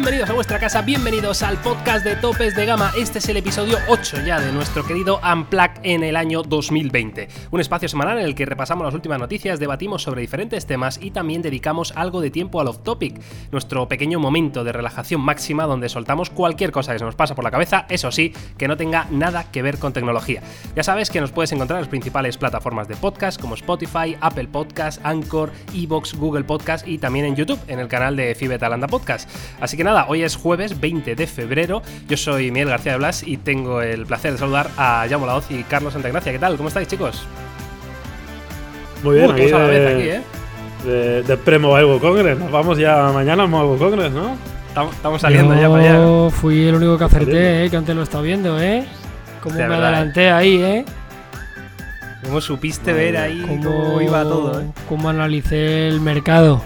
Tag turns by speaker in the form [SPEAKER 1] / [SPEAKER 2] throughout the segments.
[SPEAKER 1] bienvenidos a casa, bienvenidos al podcast de Topes de Gama. Este es el episodio 8 ya de nuestro querido Unplug en el año 2020. Un espacio semanal en el que repasamos las últimas noticias, debatimos sobre diferentes temas y también dedicamos algo de tiempo al off-topic, nuestro pequeño momento de relajación máxima donde soltamos cualquier cosa que se nos pasa por la cabeza, eso sí, que no tenga nada que ver con tecnología. Ya sabes que nos puedes encontrar en las principales plataformas de podcast como Spotify, Apple Podcast, Anchor, Evox, Google Podcast y también en YouTube, en el canal de Fibetalanda Podcast. Así que nada, hoy es jueves 20 de febrero. Yo soy Miguel García de Blas y tengo el placer de saludar a Jaume Laoz y Carlos Santagracia. ¿Qué tal? ¿Cómo estáis, chicos?
[SPEAKER 2] Muy bien,
[SPEAKER 1] Uh,
[SPEAKER 2] aquí
[SPEAKER 1] a la
[SPEAKER 2] de,
[SPEAKER 1] vez aquí, ¿eh?
[SPEAKER 2] de, de pre-Mobile Congress. Nos vamos ya mañana al Mobile Congress, ¿no?
[SPEAKER 1] Estamos, estamos saliendo ya para allá.
[SPEAKER 3] Yo fui el único que acerté, eh, que antes lo estaba viendo, ¿eh? Cómo
[SPEAKER 1] De
[SPEAKER 3] me
[SPEAKER 1] verdad,
[SPEAKER 3] adelanté ahí, ¿eh?
[SPEAKER 1] ¿Cómo supiste ver ahí
[SPEAKER 3] Cómo,
[SPEAKER 1] cómo iba todo, eh?
[SPEAKER 3] cómo analicé el mercado.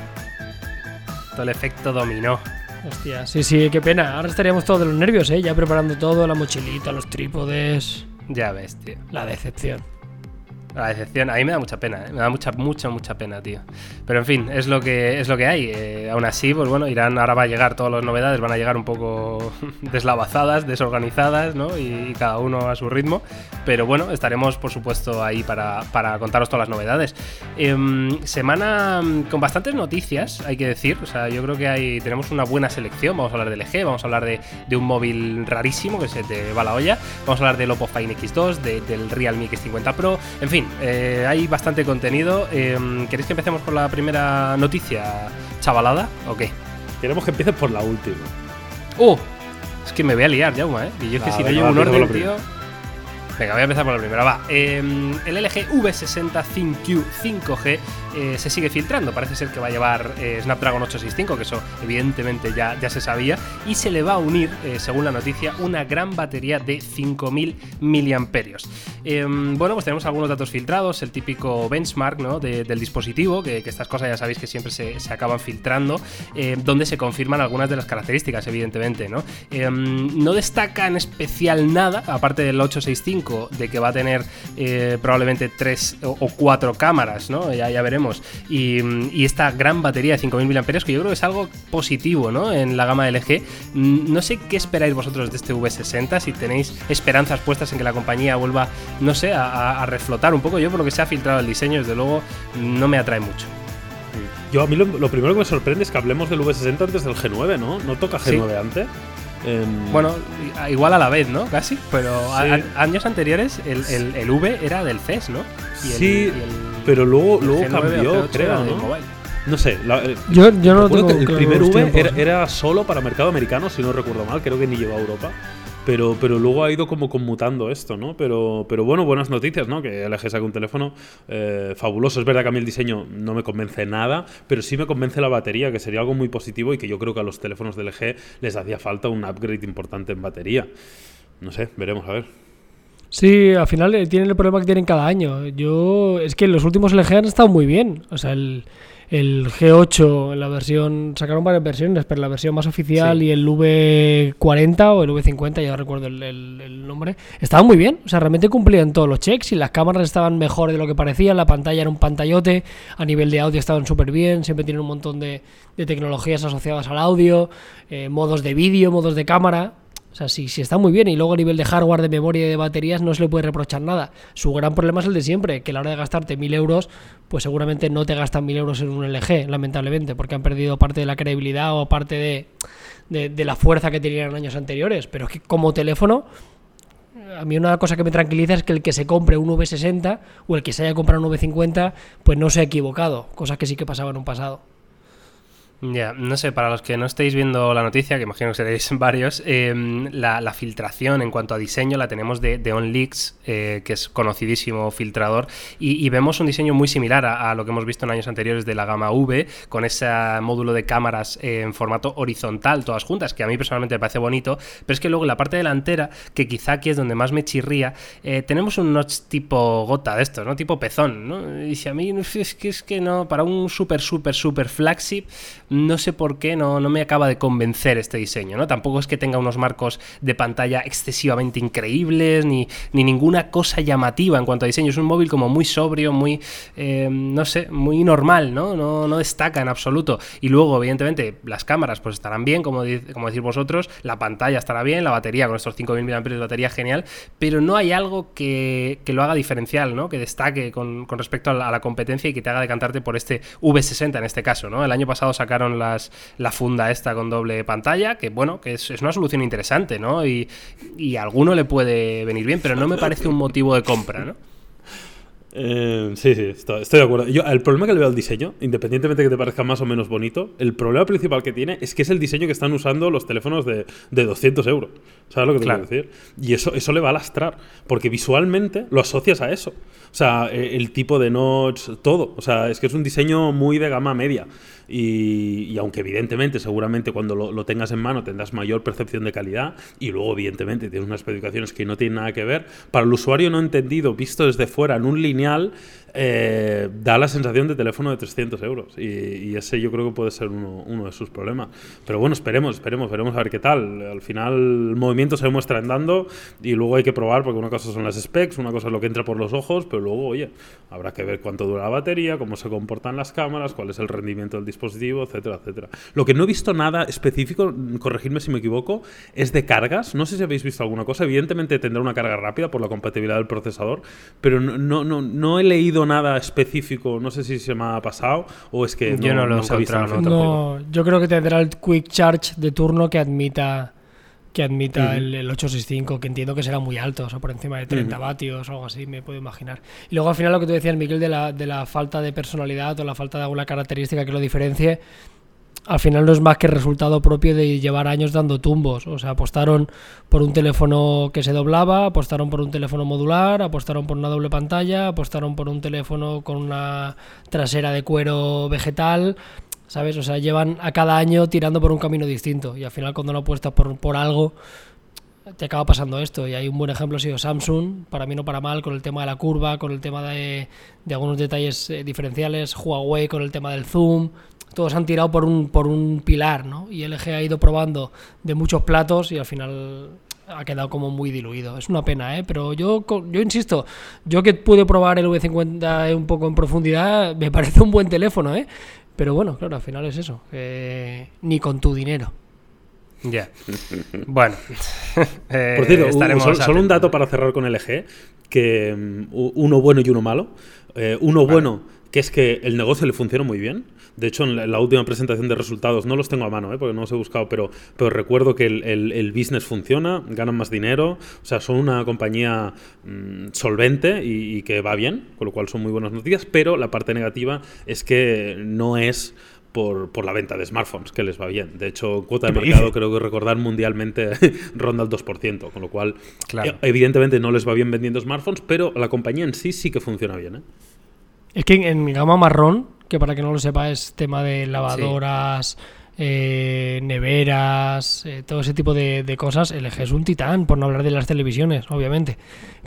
[SPEAKER 1] Todo el efecto dominó.
[SPEAKER 3] Hostia, sí, sí, qué pena. Ahora estaríamos todos de los nervios, ¿eh? Ya preparando todo, la mochilita, los trípodes.
[SPEAKER 1] Ya ves, tío.
[SPEAKER 3] La decepción.
[SPEAKER 1] La decepción, a mí me da mucha pena, ¿eh? me da mucha, mucha, mucha pena, tío. Pero en fin, es lo que, es lo que hay. Eh, aún así, pues bueno, irán, ahora va a llegar todas las novedades, van a llegar un poco deslavazadas, desorganizadas, ¿no? Y, cada uno a su ritmo. Pero bueno, estaremos, por supuesto, ahí para, para contaros todas las novedades. Em, semana mm, con bastantes noticias, hay que decir. O sea, yo creo que hay, tenemos una buena selección. Vamos a hablar del LG, vamos a hablar de, de un móvil rarísimo que se te va la olla. Vamos a hablar del Oppo Find X2, de- del Realme X50 Pro. En fin, eh, hay bastante contenido. Em, ¿Queréis que empecemos por la primera noticia chavalada o qué?
[SPEAKER 2] Queremos que empieces por la última.
[SPEAKER 1] ¡Uh! Es que me voy a liar, Jauma, ¿eh? Y yo es que si no llevo un orden, tío. Venga, voy a empezar por la primera, va. Eh, el LG V60 ThinQ 5G eh, se sigue filtrando. Parece ser que va a llevar eh, Snapdragon 865, que eso evidentemente ya, se sabía. Y se le va a unir, eh, según la noticia, una gran batería de 5000 miliamperios. Eh, bueno, pues tenemos algunos datos filtrados, el típico benchmark ¿no? de- del dispositivo, que, estas cosas ya sabéis que siempre se, se acaban filtrando, eh, donde se confirman algunas de las características, evidentemente. ¿no? No destaca en especial nada, aparte del 865, de que va a tener eh, probablemente tres o, o cuatro cámaras, ¿no? Ya, ya veremos. Y, y esta gran batería de 5000 mAh, que yo creo que es algo positivo, ¿no? En la gama LG. Mm, No sé qué esperáis vosotros de este V60, si tenéis esperanzas puestas en que la compañía vuelva, no sé, a, reflotar un poco. Yo, por lo que se ha filtrado el diseño, desde luego, no me atrae mucho.
[SPEAKER 2] Yo a mí lo, lo primero que me sorprende es que hablemos del V60 antes del G9, ¿no? ¿No toca
[SPEAKER 1] Sí.
[SPEAKER 2] G9 antes? Em,
[SPEAKER 1] Bueno, igual a la vez, ¿no? Casi. Pero a-
[SPEAKER 2] Sí.
[SPEAKER 1] a- años anteriores el, el- el V era del CES, ¿no? Y el-
[SPEAKER 2] Sí,
[SPEAKER 1] y el-
[SPEAKER 2] pero luego,
[SPEAKER 1] el
[SPEAKER 2] luego
[SPEAKER 1] G9 o
[SPEAKER 2] cambió,
[SPEAKER 1] G8 era
[SPEAKER 2] creo, ¿no? No sé. la- eh,
[SPEAKER 3] Yo, yo no tengo
[SPEAKER 2] que el primer V
[SPEAKER 3] tiempos,
[SPEAKER 2] era, era solo para mercado americano, si no recuerdo mal. Creo que ni llegó a Europa. Pero, pero luego ha ido como conmutando esto, ¿no? Pero, pero bueno, buenas noticias, ¿no? Que LG saca un teléfono eh, fabuloso. Es verdad que a mí el diseño no me convence nada, pero sí me convence la batería, que sería algo muy positivo y que yo creo que a los teléfonos de LG les hacía falta un upgrade importante en batería. No sé, veremos a ver.
[SPEAKER 3] Sí, al final eh, tienen el problema que tienen cada año. Yo, es que los últimos LG han estado muy bien. O sea, el, el G8 en la versión, sacaron varias versiones, pero la versión más oficial
[SPEAKER 1] Sí.
[SPEAKER 3] y el V40 o el V50, ya no recuerdo el, el- el nombre, estaban muy bien. O sea, realmente cumplían todos los checks y las cámaras estaban mejor de lo que parecía. La pantalla era un pantallote, a nivel de audio estaban súper bien. Siempre tienen un montón de, de tecnologías asociadas al audio, eh, modos de vídeo, modos de cámara. O sea, si, si está muy bien y luego a nivel de hardware, de memoria y de baterías no se le puede reprochar nada. Su gran problema es el de siempre, que a la hora de gastarte mil euros, pues seguramente no te gastan mil euros en un LG, lamentablemente, porque han perdido parte de la credibilidad o parte de, de, la fuerza que tenían en años anteriores. Pero es que como teléfono, a mí una cosa que me tranquiliza es que el que se compre un V60 o el que se haya comprado un V50, pues no se ha equivocado, cosa que sí que pasaba en un pasado.
[SPEAKER 1] Ya, no sé, para los que no estéis viendo la noticia, que imagino que seréis varios, eh, la, la filtración en cuanto a diseño la tenemos de, de OnLeaks, eh, que es conocidísimo filtrador, y, vemos un diseño muy similar a, lo que hemos visto en años anteriores de la gama V, con ese módulo de cámaras en formato horizontal, todas juntas, que a mí personalmente me parece bonito, pero es que luego en la parte delantera, que quizá aquí es donde más me chirría, eh, tenemos un notch tipo gota de estos, ¿no? Tipo pezón, ¿no? Y si a mí es que es que no, para un super, super, super flagship, no sé por qué no, no me acaba de convencer este diseño, ¿no? Tampoco es que tenga unos marcos de pantalla excesivamente increíbles, ni, ni ninguna cosa llamativa en cuanto a diseño. Es un móvil como muy sobrio, muy, eh, no sé, muy normal, ¿no? ¿no? No destaca en absoluto. Y luego, evidentemente, las cámaras pues estarán bien, como, como decís vosotros, la pantalla estará bien, la batería con estos 5.000 mAh de batería genial, pero no hay algo que, que lo haga diferencial, ¿no? Que destaque con, con respecto a la, a la, competencia y que te haga decantarte por este V60 en este caso, ¿no? El año pasado sacaron las, la funda esta con doble pantalla, que bueno, que es, es una solución interesante, ¿no? Y, y a alguno le puede venir bien, pero no me parece un motivo de compra, ¿no?
[SPEAKER 2] Eh, sí, sí, estoy, estoy, de acuerdo. Yo, el problema que le veo al diseño, independientemente de que te parezca más o menos bonito, el problema principal que tiene es que es el diseño que están usando los teléfonos de, de 200 euros. ¿Sabes lo que te claro. quiero decir? Y eso, eso le va a lastrar, porque visualmente lo asocias a eso. O sea, el tipo de notch, todo. O sea, es que es un diseño muy de gama media. Y, aunque evidentemente, seguramente cuando lo, lo, tengas en mano tendrás mayor percepción de calidad y luego evidentemente tienes unas especificaciones que no tienen nada que ver, para el usuario no entendido, visto desde fuera en un lineal, eh, da la sensación de teléfono de 300 euros. Y, y ese yo creo que puede ser uno, uno, de sus problemas. Pero bueno, esperemos, esperemos, veremos a ver qué tal. Al final el movimiento se muestra andando y luego hay que probar porque una cosa son las specs, una cosa es lo que entra por los ojos, pero luego, oye, habrá que ver cuánto dura la batería, cómo se comportan las cámaras, cuál es el rendimiento del dispositivo, etcétera, etcétera. Lo que no he visto nada específico, corregidme si me equivoco, es de cargas. No sé si habéis visto alguna cosa. Evidentemente tendrá una carga rápida por la compatibilidad del procesador, pero no, no, no he leído nada específico, no sé si se me ha pasado o es que
[SPEAKER 1] yo no, no lo he
[SPEAKER 3] encontrado. No, yo creo que tendrá el Quick Charge de turno que admita que admita uh -huh. el, el, 865, que entiendo que será muy alto, o sea, por encima de 30 uh -huh. vatios o algo así, me puedo imaginar. Y luego al final lo que tú decías, Miguel, de la, de la falta de personalidad o la falta de alguna característica que lo diferencie, al final no es más que resultado propio de llevar años dando tumbos. O sea, apostaron por un teléfono que se doblaba, apostaron por un teléfono modular, apostaron por una doble pantalla, apostaron por un teléfono con una trasera de cuero vegetal. ¿Sabes? O sea, llevan a cada año tirando por un camino distinto. Y al final, cuando no apuestas por, por algo, te acaba pasando esto. Y hay un buen ejemplo ha sido Samsung, para mí no para mal, con el tema de la curva, con el tema de, de algunos detalles eh, diferenciales, Huawei con el tema del zoom, todos han tirado por un, por un pilar, ¿no? Y LG ha ido probando de muchos platos y al final ha quedado como muy diluido. Es una pena, ¿eh? Pero yo, yo insisto, yo que pude probar el V50 un poco en profundidad, me parece un buen teléfono, ¿eh? Pero bueno, claro, al final es eso. Eh, ni con tu dinero.
[SPEAKER 1] Ya. Yeah. Bueno.
[SPEAKER 2] eh, Por cierto, solo, solo, un dato para cerrar con LG, que um, uno bueno y uno malo. Eh, uno vale. bueno, que es que el negocio le funciona muy bien. De hecho, en la, en la, última presentación de resultados, no los tengo a mano, ¿eh? porque no los he buscado, pero, pero recuerdo que el, el, el, business funciona, ganan más dinero, o sea, son una compañía mmm, solvente y, y, que va bien, con lo cual son muy buenas noticias, pero la parte negativa es que no es... Por, por, la venta de smartphones, que les va bien. De hecho, cuota de mercado, creo que recordar mundialmente ronda el 2%, con lo cual, claro. evidentemente no les va bien vendiendo smartphones, pero la compañía en sí sí que funciona bien. ¿eh?
[SPEAKER 3] Es que en, en gama marrón, que para que no lo sepa es tema de lavadoras, sí. eh, neveras, eh, todo ese tipo de, de, cosas, LG es un titán, por no hablar de las televisiones, obviamente.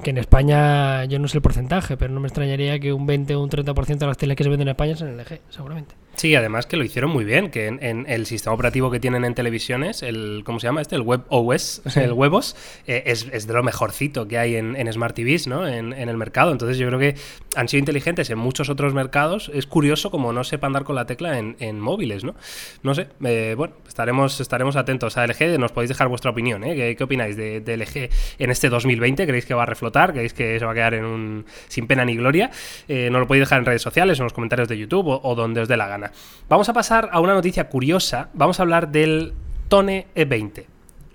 [SPEAKER 3] Que en España, yo no sé el porcentaje, pero no me extrañaría que un 20 o un 30% de las teles que se venden en España son LG, seguramente.
[SPEAKER 1] Sí, además que lo hicieron muy bien, que en, en, el sistema operativo que tienen en televisiones, el ¿cómo se llama este? El Web OS, sí. el Webos, eh, es, es, de lo mejorcito que hay en, en Smart TVs, ¿no? En, en, el mercado. Entonces yo creo que han sido inteligentes en muchos otros mercados. Es curioso como no sepan dar con la tecla en, móviles, ¿no? No sé, eh, bueno, estaremos, estaremos atentos a LG, nos podéis dejar vuestra opinión, ¿eh? ¿Qué, qué opináis de, de, LG en este 2020? ¿Creéis que va a reflotar? ¿Creéis que se va a quedar en un sin pena ni gloria? Eh, nos lo podéis dejar en redes sociales, en los comentarios de YouTube o, o donde os dé la gana. Vamos a pasar a una noticia curiosa. Vamos a hablar del Tone E20.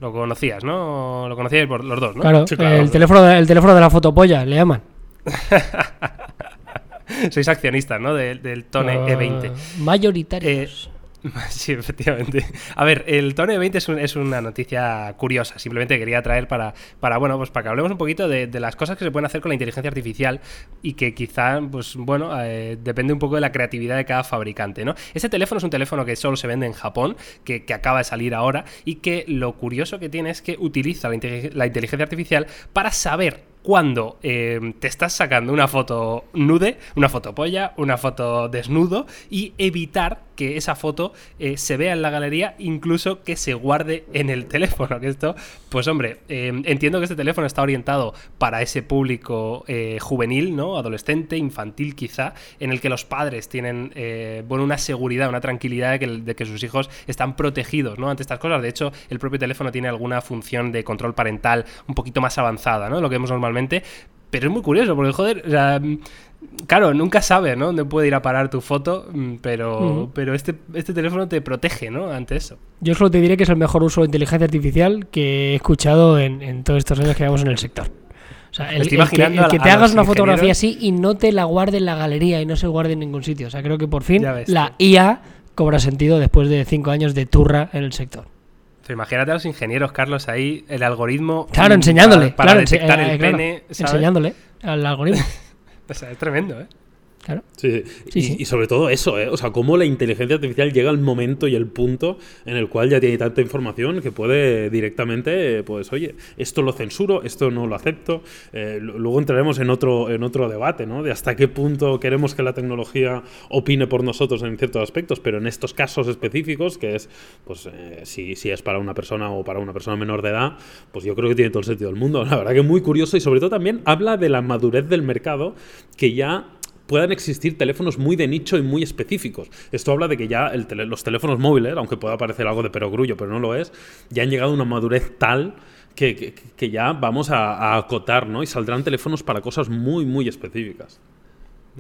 [SPEAKER 1] Lo conocías, ¿no? Lo conocíais por los dos, ¿no?
[SPEAKER 3] Claro, sí, claro. El, teléfono de, el teléfono de la fotopolla, le llaman.
[SPEAKER 1] Sois accionistas, ¿no? De, del Tone uh, E20.
[SPEAKER 3] Mayoritarios.
[SPEAKER 1] Eh, Sí, efectivamente. A ver, el Tone 20 es, un, es, una noticia curiosa. Simplemente quería traer para, para bueno, pues para que hablemos un poquito de, de, las cosas que se pueden hacer con la inteligencia artificial y que quizá, pues bueno, eh, depende un poco de la creatividad de cada fabricante, ¿no? Este teléfono es un teléfono que solo se vende en Japón, que, que acaba de salir ahora y que lo curioso que tiene es que utiliza la, inteligencia artificial para saber cuando eh, te estás sacando una foto nude, una foto polla, una foto desnudo y evitar que esa foto eh, se vea en la galería, incluso que se guarde en el teléfono. Que esto, pues hombre, eh, entiendo que este teléfono está orientado para ese público eh, juvenil, ¿no? Adolescente, infantil quizá, en el que los padres tienen, bueno, una seguridad, una tranquilidad de que, de que, sus hijos están protegidos, ¿no? Ante estas cosas. De hecho, el propio teléfono tiene alguna función de control parental un poquito más avanzada, ¿no? Lo que vemos normalmente. Pero es muy curioso, porque joder, o sea, claro, nunca sabes, ¿no? Dónde puede ir a parar tu foto, mm, pero, pero este, este teléfono te protege, ¿no? Ante eso.
[SPEAKER 3] Yo solo te diré que es el mejor uso de inteligencia artificial que he escuchado en, todos estos años que llevamos en el sector. O sea, el, que, te hagas una fotografía así y no te la guarde en la galería y no se guarde en ningún sitio. O sea, creo que por fin la IA cobra sentido después de cinco años de turra en el sector.
[SPEAKER 1] imagínate a los ingenieros, Carlos, ahí el algoritmo.
[SPEAKER 3] Claro, enseñándole. Para, detectar el pene. Enseñándole al algoritmo.
[SPEAKER 1] Es tremendo, ¿eh?
[SPEAKER 3] Claro.
[SPEAKER 2] Sí, y, sobre todo eso, ¿eh? O sea, cómo la inteligencia artificial llega al momento y el punto en el cual ya tiene tanta información que puede directamente, pues, oye, esto lo censuro, esto no lo acepto. Eh, luego entraremos en otro, en otro debate, ¿no? De hasta qué punto queremos que la tecnología opine por nosotros en ciertos aspectos, pero en estos casos específicos, que es, pues, eh, si, si es para una persona o para una persona menor de edad, pues yo creo que tiene todo el sentido del mundo. La verdad que muy curioso y sobre todo también habla de la madurez del mercado que ya puedan existir teléfonos muy de nicho y muy específicos. Esto habla de que ya los teléfonos móviles, aunque pueda parecer algo de perogrullo, pero no lo es, ya han llegado a una madurez tal que, ya vamos a, a, acotar, ¿no? Y saldrán teléfonos para cosas muy, muy específicas.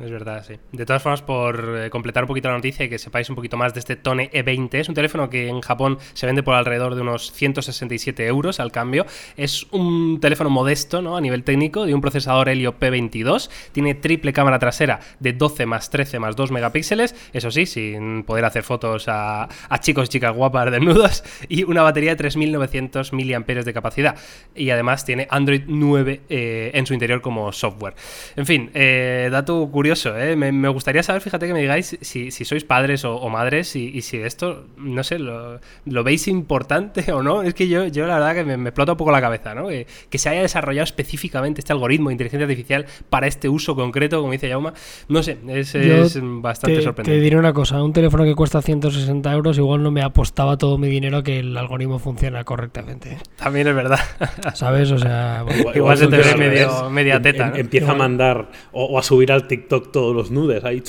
[SPEAKER 1] Es verdad, sí. De todas formas, por eh, completar un poquito la noticia y que sepáis un poquito más de este Tone E20, es un teléfono que en Japón se vende por alrededor de unos 167 euros al cambio. Es un teléfono modesto, ¿no? A nivel técnico, de un procesador Helio P22. Tiene triple cámara trasera de 12 más 13 más 2 megapíxeles. Eso sí, sin poder hacer fotos a, chicos y chicas guapas desnudos. Y una batería de 3900 mAh de capacidad. Y además tiene Android 9 eh, en su interior como software. En fin, eh, dato curioso curioso, ¿eh? me, gustaría saber, fíjate que me digáis si, sois padres o, madres y, si esto, no sé, lo, veis importante o no. Es que yo, yo la verdad que me, explota un poco la cabeza, ¿no? Que, se haya desarrollado específicamente este algoritmo de inteligencia artificial para este uso concreto, como dice Yauma. No sé, es, bastante sorprendente.
[SPEAKER 3] Te diré una cosa, un teléfono que cuesta 160 euros igual no me apostaba todo mi dinero a que el algoritmo funciona correctamente.
[SPEAKER 1] También es verdad.
[SPEAKER 3] ¿Sabes? O sea,
[SPEAKER 1] igual, se te ve medio, media em, teta. Em,
[SPEAKER 2] empieza a mandar o, a subir al TikTok todos los nudes ahí.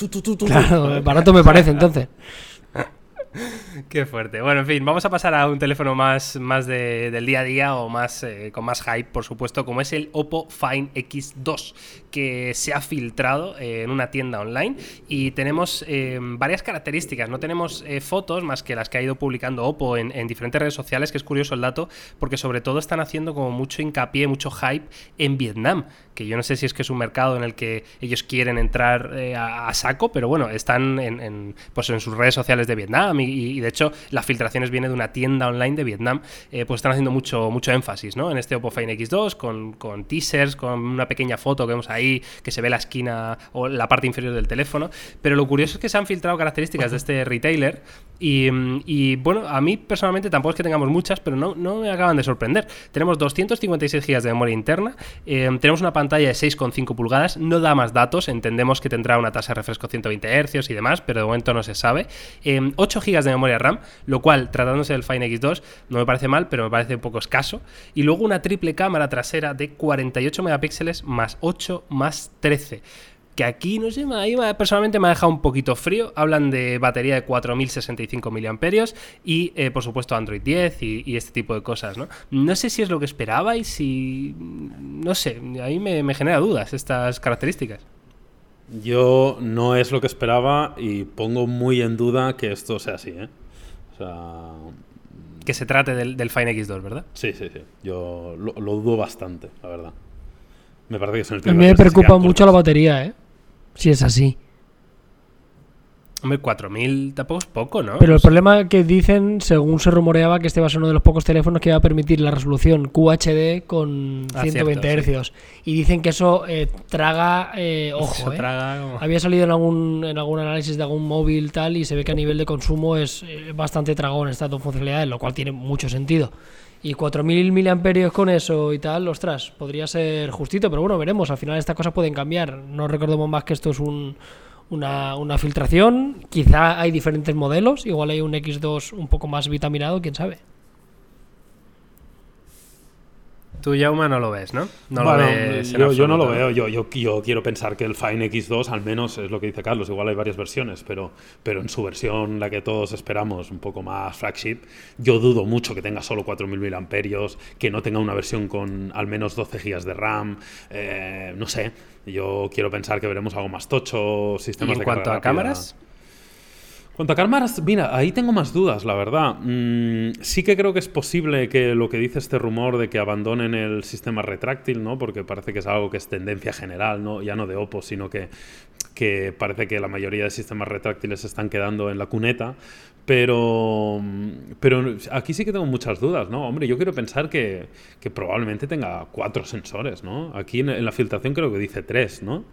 [SPEAKER 3] claro, barato me parece entonces.
[SPEAKER 1] Qué fuerte. Bueno, en fin, vamos a pasar a un teléfono más, más del día a día o más eh, con más hype, por supuesto, como es el Oppo Find X2, que se ha filtrado eh, en una tienda online y tenemos eh, varias características. No tenemos fotos más que las que ha ido publicando Oppo en, en, diferentes redes sociales, que es curioso el dato, porque sobre todo están haciendo como mucho hincapié, mucho hype en Vietnam que yo no sé si es que es un mercado en el que ellos quieren entrar a, saco, pero bueno, están en, pues en sus redes sociales de Vietnam y, de hecho las filtraciones vienen de una tienda online de Vietnam, eh, pues están haciendo mucho, mucho énfasis ¿no? en este Oppo Find X2 con, con, teasers, con una pequeña foto que vemos ahí que se ve la esquina o la parte inferior del teléfono, pero lo curioso es que se han filtrado características de este retailer y, bueno, a mí personalmente tampoco es que tengamos muchas, pero no, no me acaban de sorprender. Tenemos 256 GB de memoria interna, eh, tenemos una pantalla de 6,5 pulgadas, no da más datos, entendemos que tendrá una tasa de refresco 120 Hz y demás, pero de momento no se sabe. 8 eh, GB de memoria RAM, lo cual, tratándose del Fine X2, no me parece mal, pero me parece un poco escaso. Y luego una triple cámara trasera de 48 megapíxeles más 8 más 13 que aquí, no sé, ahí personalmente me ha dejado un poquito frío. Hablan de batería de 4065 mAh y, eh, por supuesto, Android 10 y, este tipo de cosas, ¿no? No sé si es lo que esperabais y... No sé, ahí me, me genera dudas estas características.
[SPEAKER 2] Yo no es lo que esperaba y pongo muy en duda que esto sea así, ¿eh? O sea...
[SPEAKER 1] Que se trate del, del Fine X2, ¿verdad?
[SPEAKER 2] Sí, sí, sí. Yo lo, dudo bastante, la verdad. Me parece que es
[SPEAKER 3] el A mí me preocupa mucho la batería, ¿eh? si es así.
[SPEAKER 1] Hombre, 4.000 tampoco es poco, ¿no?
[SPEAKER 3] Pero el problema que dicen, según se rumoreaba, que este va a ser uno de los pocos teléfonos que va a permitir la resolución QHD con 120 ah, Hz. Y dicen que eso eh, traga, eh, ojo, eh. había salido en algún, en algún análisis de algún móvil tal y se ve que a nivel de consumo es bastante tragón esta funcionalidades, lo cual tiene mucho sentido. Y 4.000 miliamperios con eso y tal, ostras, podría ser justito, pero bueno, veremos. Al final estas cosas pueden cambiar. No recordemos más que esto es un, una, una filtración. Quizá hay diferentes modelos, igual hay un X2 un poco más vitaminado, quién sabe.
[SPEAKER 1] Tú, Yauma, no lo ves, ¿no? No
[SPEAKER 2] Bueno,
[SPEAKER 1] lo ves en
[SPEAKER 2] yo, yo no lo veo. Yo, yo, yo quiero pensar que el Fine X2, al menos es lo que dice Carlos, igual hay varias versiones, pero, pero en su versión, la que todos esperamos, un poco más flagship, yo dudo mucho que tenga solo 4.000 amperios, que no tenga una versión con al menos 12 GB de RAM, eh, no sé. Yo quiero pensar que veremos algo más tocho,
[SPEAKER 1] ¿Y
[SPEAKER 2] sistemas
[SPEAKER 1] en
[SPEAKER 2] de
[SPEAKER 1] cuanto a
[SPEAKER 2] rápida.
[SPEAKER 1] cámaras?
[SPEAKER 2] Cuanto a cámaras, mira, ahí tengo más dudas, la verdad. Mm, sí que creo que es posible que lo que dice este rumor de que abandonen el sistema retráctil, ¿no? Porque parece que es algo que es tendencia general, ¿no? Ya no de Oppo, sino que, que parece que la mayoría de sistemas retráctiles se están quedando en la cuneta. Pero, pero aquí sí que tengo muchas dudas, ¿no? Hombre, yo quiero pensar que, que probablemente tenga cuatro sensores, ¿no? Aquí en, en la filtración creo que dice tres, ¿no?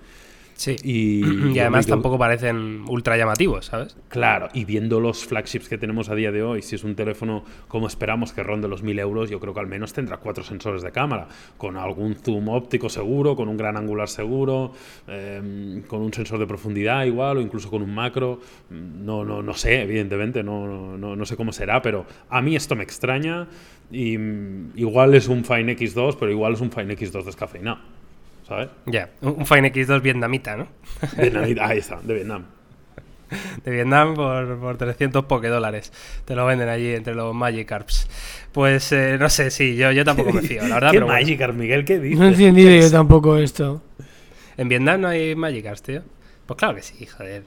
[SPEAKER 1] Sí.
[SPEAKER 2] Y,
[SPEAKER 1] Y, además
[SPEAKER 2] yo-
[SPEAKER 1] tampoco parecen ultra llamativos, ¿sabes?
[SPEAKER 2] Claro, y viendo los flagships que tenemos a día de hoy, si es un teléfono como esperamos que ronde los 1000 euros, yo creo que al menos tendrá cuatro sensores de cámara, con algún zoom óptico seguro, con un gran angular seguro, eh, con un sensor de profundidad igual, o incluso con un macro. No, no, no sé, evidentemente, no, no, no sé cómo será, pero a mí esto me extraña. Y mm, igual es un Fine X2, pero igual es un Fine X2 descafeinado. ¿Sabes?
[SPEAKER 1] Ya, un un Fine X2 vietnamita, ¿no?
[SPEAKER 2] Vietnamita, ahí está, de Vietnam.
[SPEAKER 1] De Vietnam por, por 300 poke dólares. Te lo venden allí entre los Magikarps. Pues eh, no sé, sí, yo, yo tampoco me fío, la verdad.
[SPEAKER 2] ¿Qué
[SPEAKER 1] pero bueno.
[SPEAKER 2] Magikarp, Miguel? ¿Qué dices?
[SPEAKER 3] No he entendido yo tampoco esto.
[SPEAKER 1] ¿En Vietnam no hay Magikarps, tío? Pues claro que sí, joder.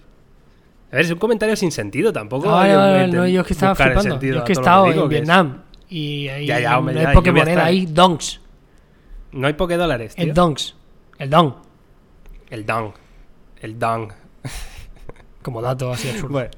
[SPEAKER 1] A ver, es un comentario sin sentido tampoco.
[SPEAKER 3] Vale,
[SPEAKER 1] meten-
[SPEAKER 3] no, yo es que estaba flipando. Yo es que he estado en
[SPEAKER 1] es-
[SPEAKER 3] Vietnam y ahí
[SPEAKER 1] Ya, ya, hombre,
[SPEAKER 3] no hay
[SPEAKER 1] yo voy a
[SPEAKER 3] Pokémoneda,
[SPEAKER 1] estar.
[SPEAKER 3] hay donks.
[SPEAKER 1] No hay poke dólares, tío.
[SPEAKER 3] El donks. El don.
[SPEAKER 1] El dong. El dong.
[SPEAKER 3] Como dato así absurdo.
[SPEAKER 1] Bueno.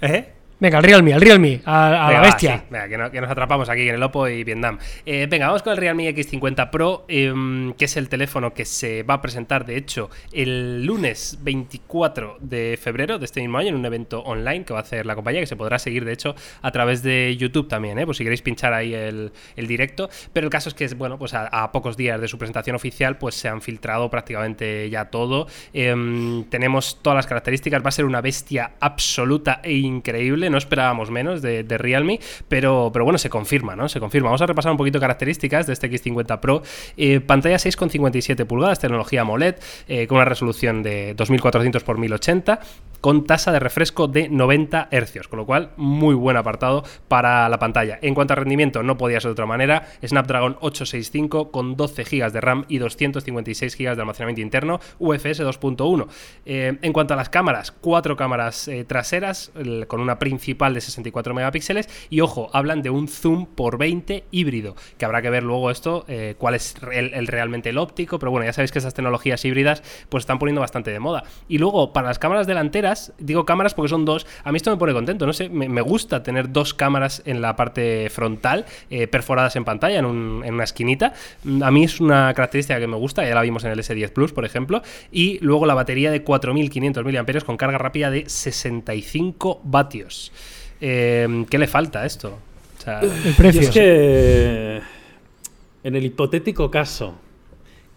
[SPEAKER 1] ¿Eh?
[SPEAKER 3] Venga, al Realme, al Realme, a, a la
[SPEAKER 1] va,
[SPEAKER 3] bestia.
[SPEAKER 1] sí. Venga, que, no- que nos atrapamos aquí en el Oppo y Vietnam. Eh, venga, vamos con el Realme X50 Pro, em, que es el teléfono que se va a presentar, de hecho, el lunes 24 de febrero de este mismo año en un evento online que va a hacer la compañía, que se podrá seguir, de hecho, a través de YouTube también, ¿eh? pues si queréis pinchar ahí el, el directo. Pero el caso es que, bueno, pues a, a pocos días de su presentación oficial, pues se han filtrado prácticamente ya todo. Em, tenemos todas las características, va a ser una bestia absoluta e increíble, no esperábamos menos de, Realme, pero, pero bueno, se confirma, ¿no? Se confirma. Vamos a repasar un poquito características de este X50 Pro. Eh, pantalla 6,57 pulgadas, tecnología AMOLED, eh, con una resolución de 2400 x 1080, con tasa de refresco de 90 Hz, con lo cual muy buen apartado para la pantalla. En cuanto a rendimiento, no podía ser de otra manera, Snapdragon 865 con 12 GB de RAM y 256 GB de almacenamiento interno, UFS 2.1. Eh, en cuanto a las cámaras, cuatro cámaras eh, traseras con una principal de 64 megapíxeles y ojo, hablan de un zoom por 20 híbrido, que habrá que ver luego esto, eh, cuál es el, realmente el óptico, pero bueno, ya sabéis que esas tecnologías híbridas pues están poniendo bastante de moda. Y luego, para las cámaras delanteras, digo cámaras porque son dos, a mí esto me pone contento, no sé, me, gusta tener dos cámaras en la parte frontal, eh, perforadas en pantalla, en, un- en una esquinita. A mí es una característica que me gusta, ya la vimos en el S10 Plus, por ejemplo. Y luego la batería de 4500 mAh con carga rápida de 65 vatios. Eh, ¿Qué le falta a esto? O sea,
[SPEAKER 3] El precio.
[SPEAKER 2] Y es que en el hipotético caso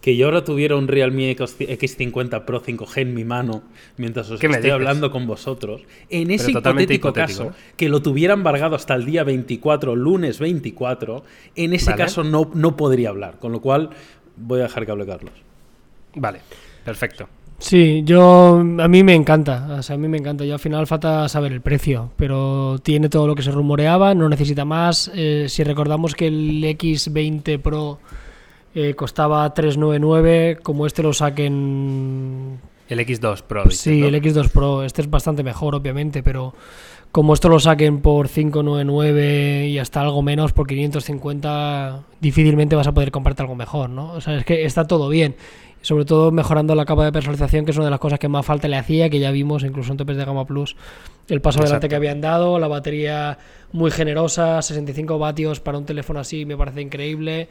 [SPEAKER 2] que yo ahora tuviera un Realme X- X50 Pro 5G en mi mano mientras os
[SPEAKER 1] ¿Qué me
[SPEAKER 2] estoy hablando con vosotros, en ese hipotético,
[SPEAKER 1] hipotético,
[SPEAKER 2] caso que lo tuviera embargado hasta el día 24, lunes 24, en ese
[SPEAKER 1] Vale.
[SPEAKER 2] caso no, no podría hablar, con lo cual voy a dejar que hable Carlos.
[SPEAKER 1] vale, perfecto.
[SPEAKER 3] Sí, yo a mí me encanta, o sea, a mí me encanta. Yo al final falta saber el precio, pero tiene todo lo que se rumoreaba, no necesita más. Eh, si recordamos que el X20 Pro eh, costaba 399, como este lo saquen
[SPEAKER 1] El X2 Pro. dices,
[SPEAKER 3] Sí,
[SPEAKER 1] ¿no?
[SPEAKER 3] el X2 Pro, este es bastante mejor, obviamente, pero como esto lo saquen por 599 y hasta algo menos, por 550, difícilmente vas a poder comprarte algo mejor, ¿no? O sea, es que está todo bien. Sobre todo mejorando la capa de personalización, que es una de las cosas que más falta le hacía, que ya vimos incluso en topes de gama plus, el paso adelante que habían dado, la batería muy generosa, 65 vatios para un teléfono así me parece increíble,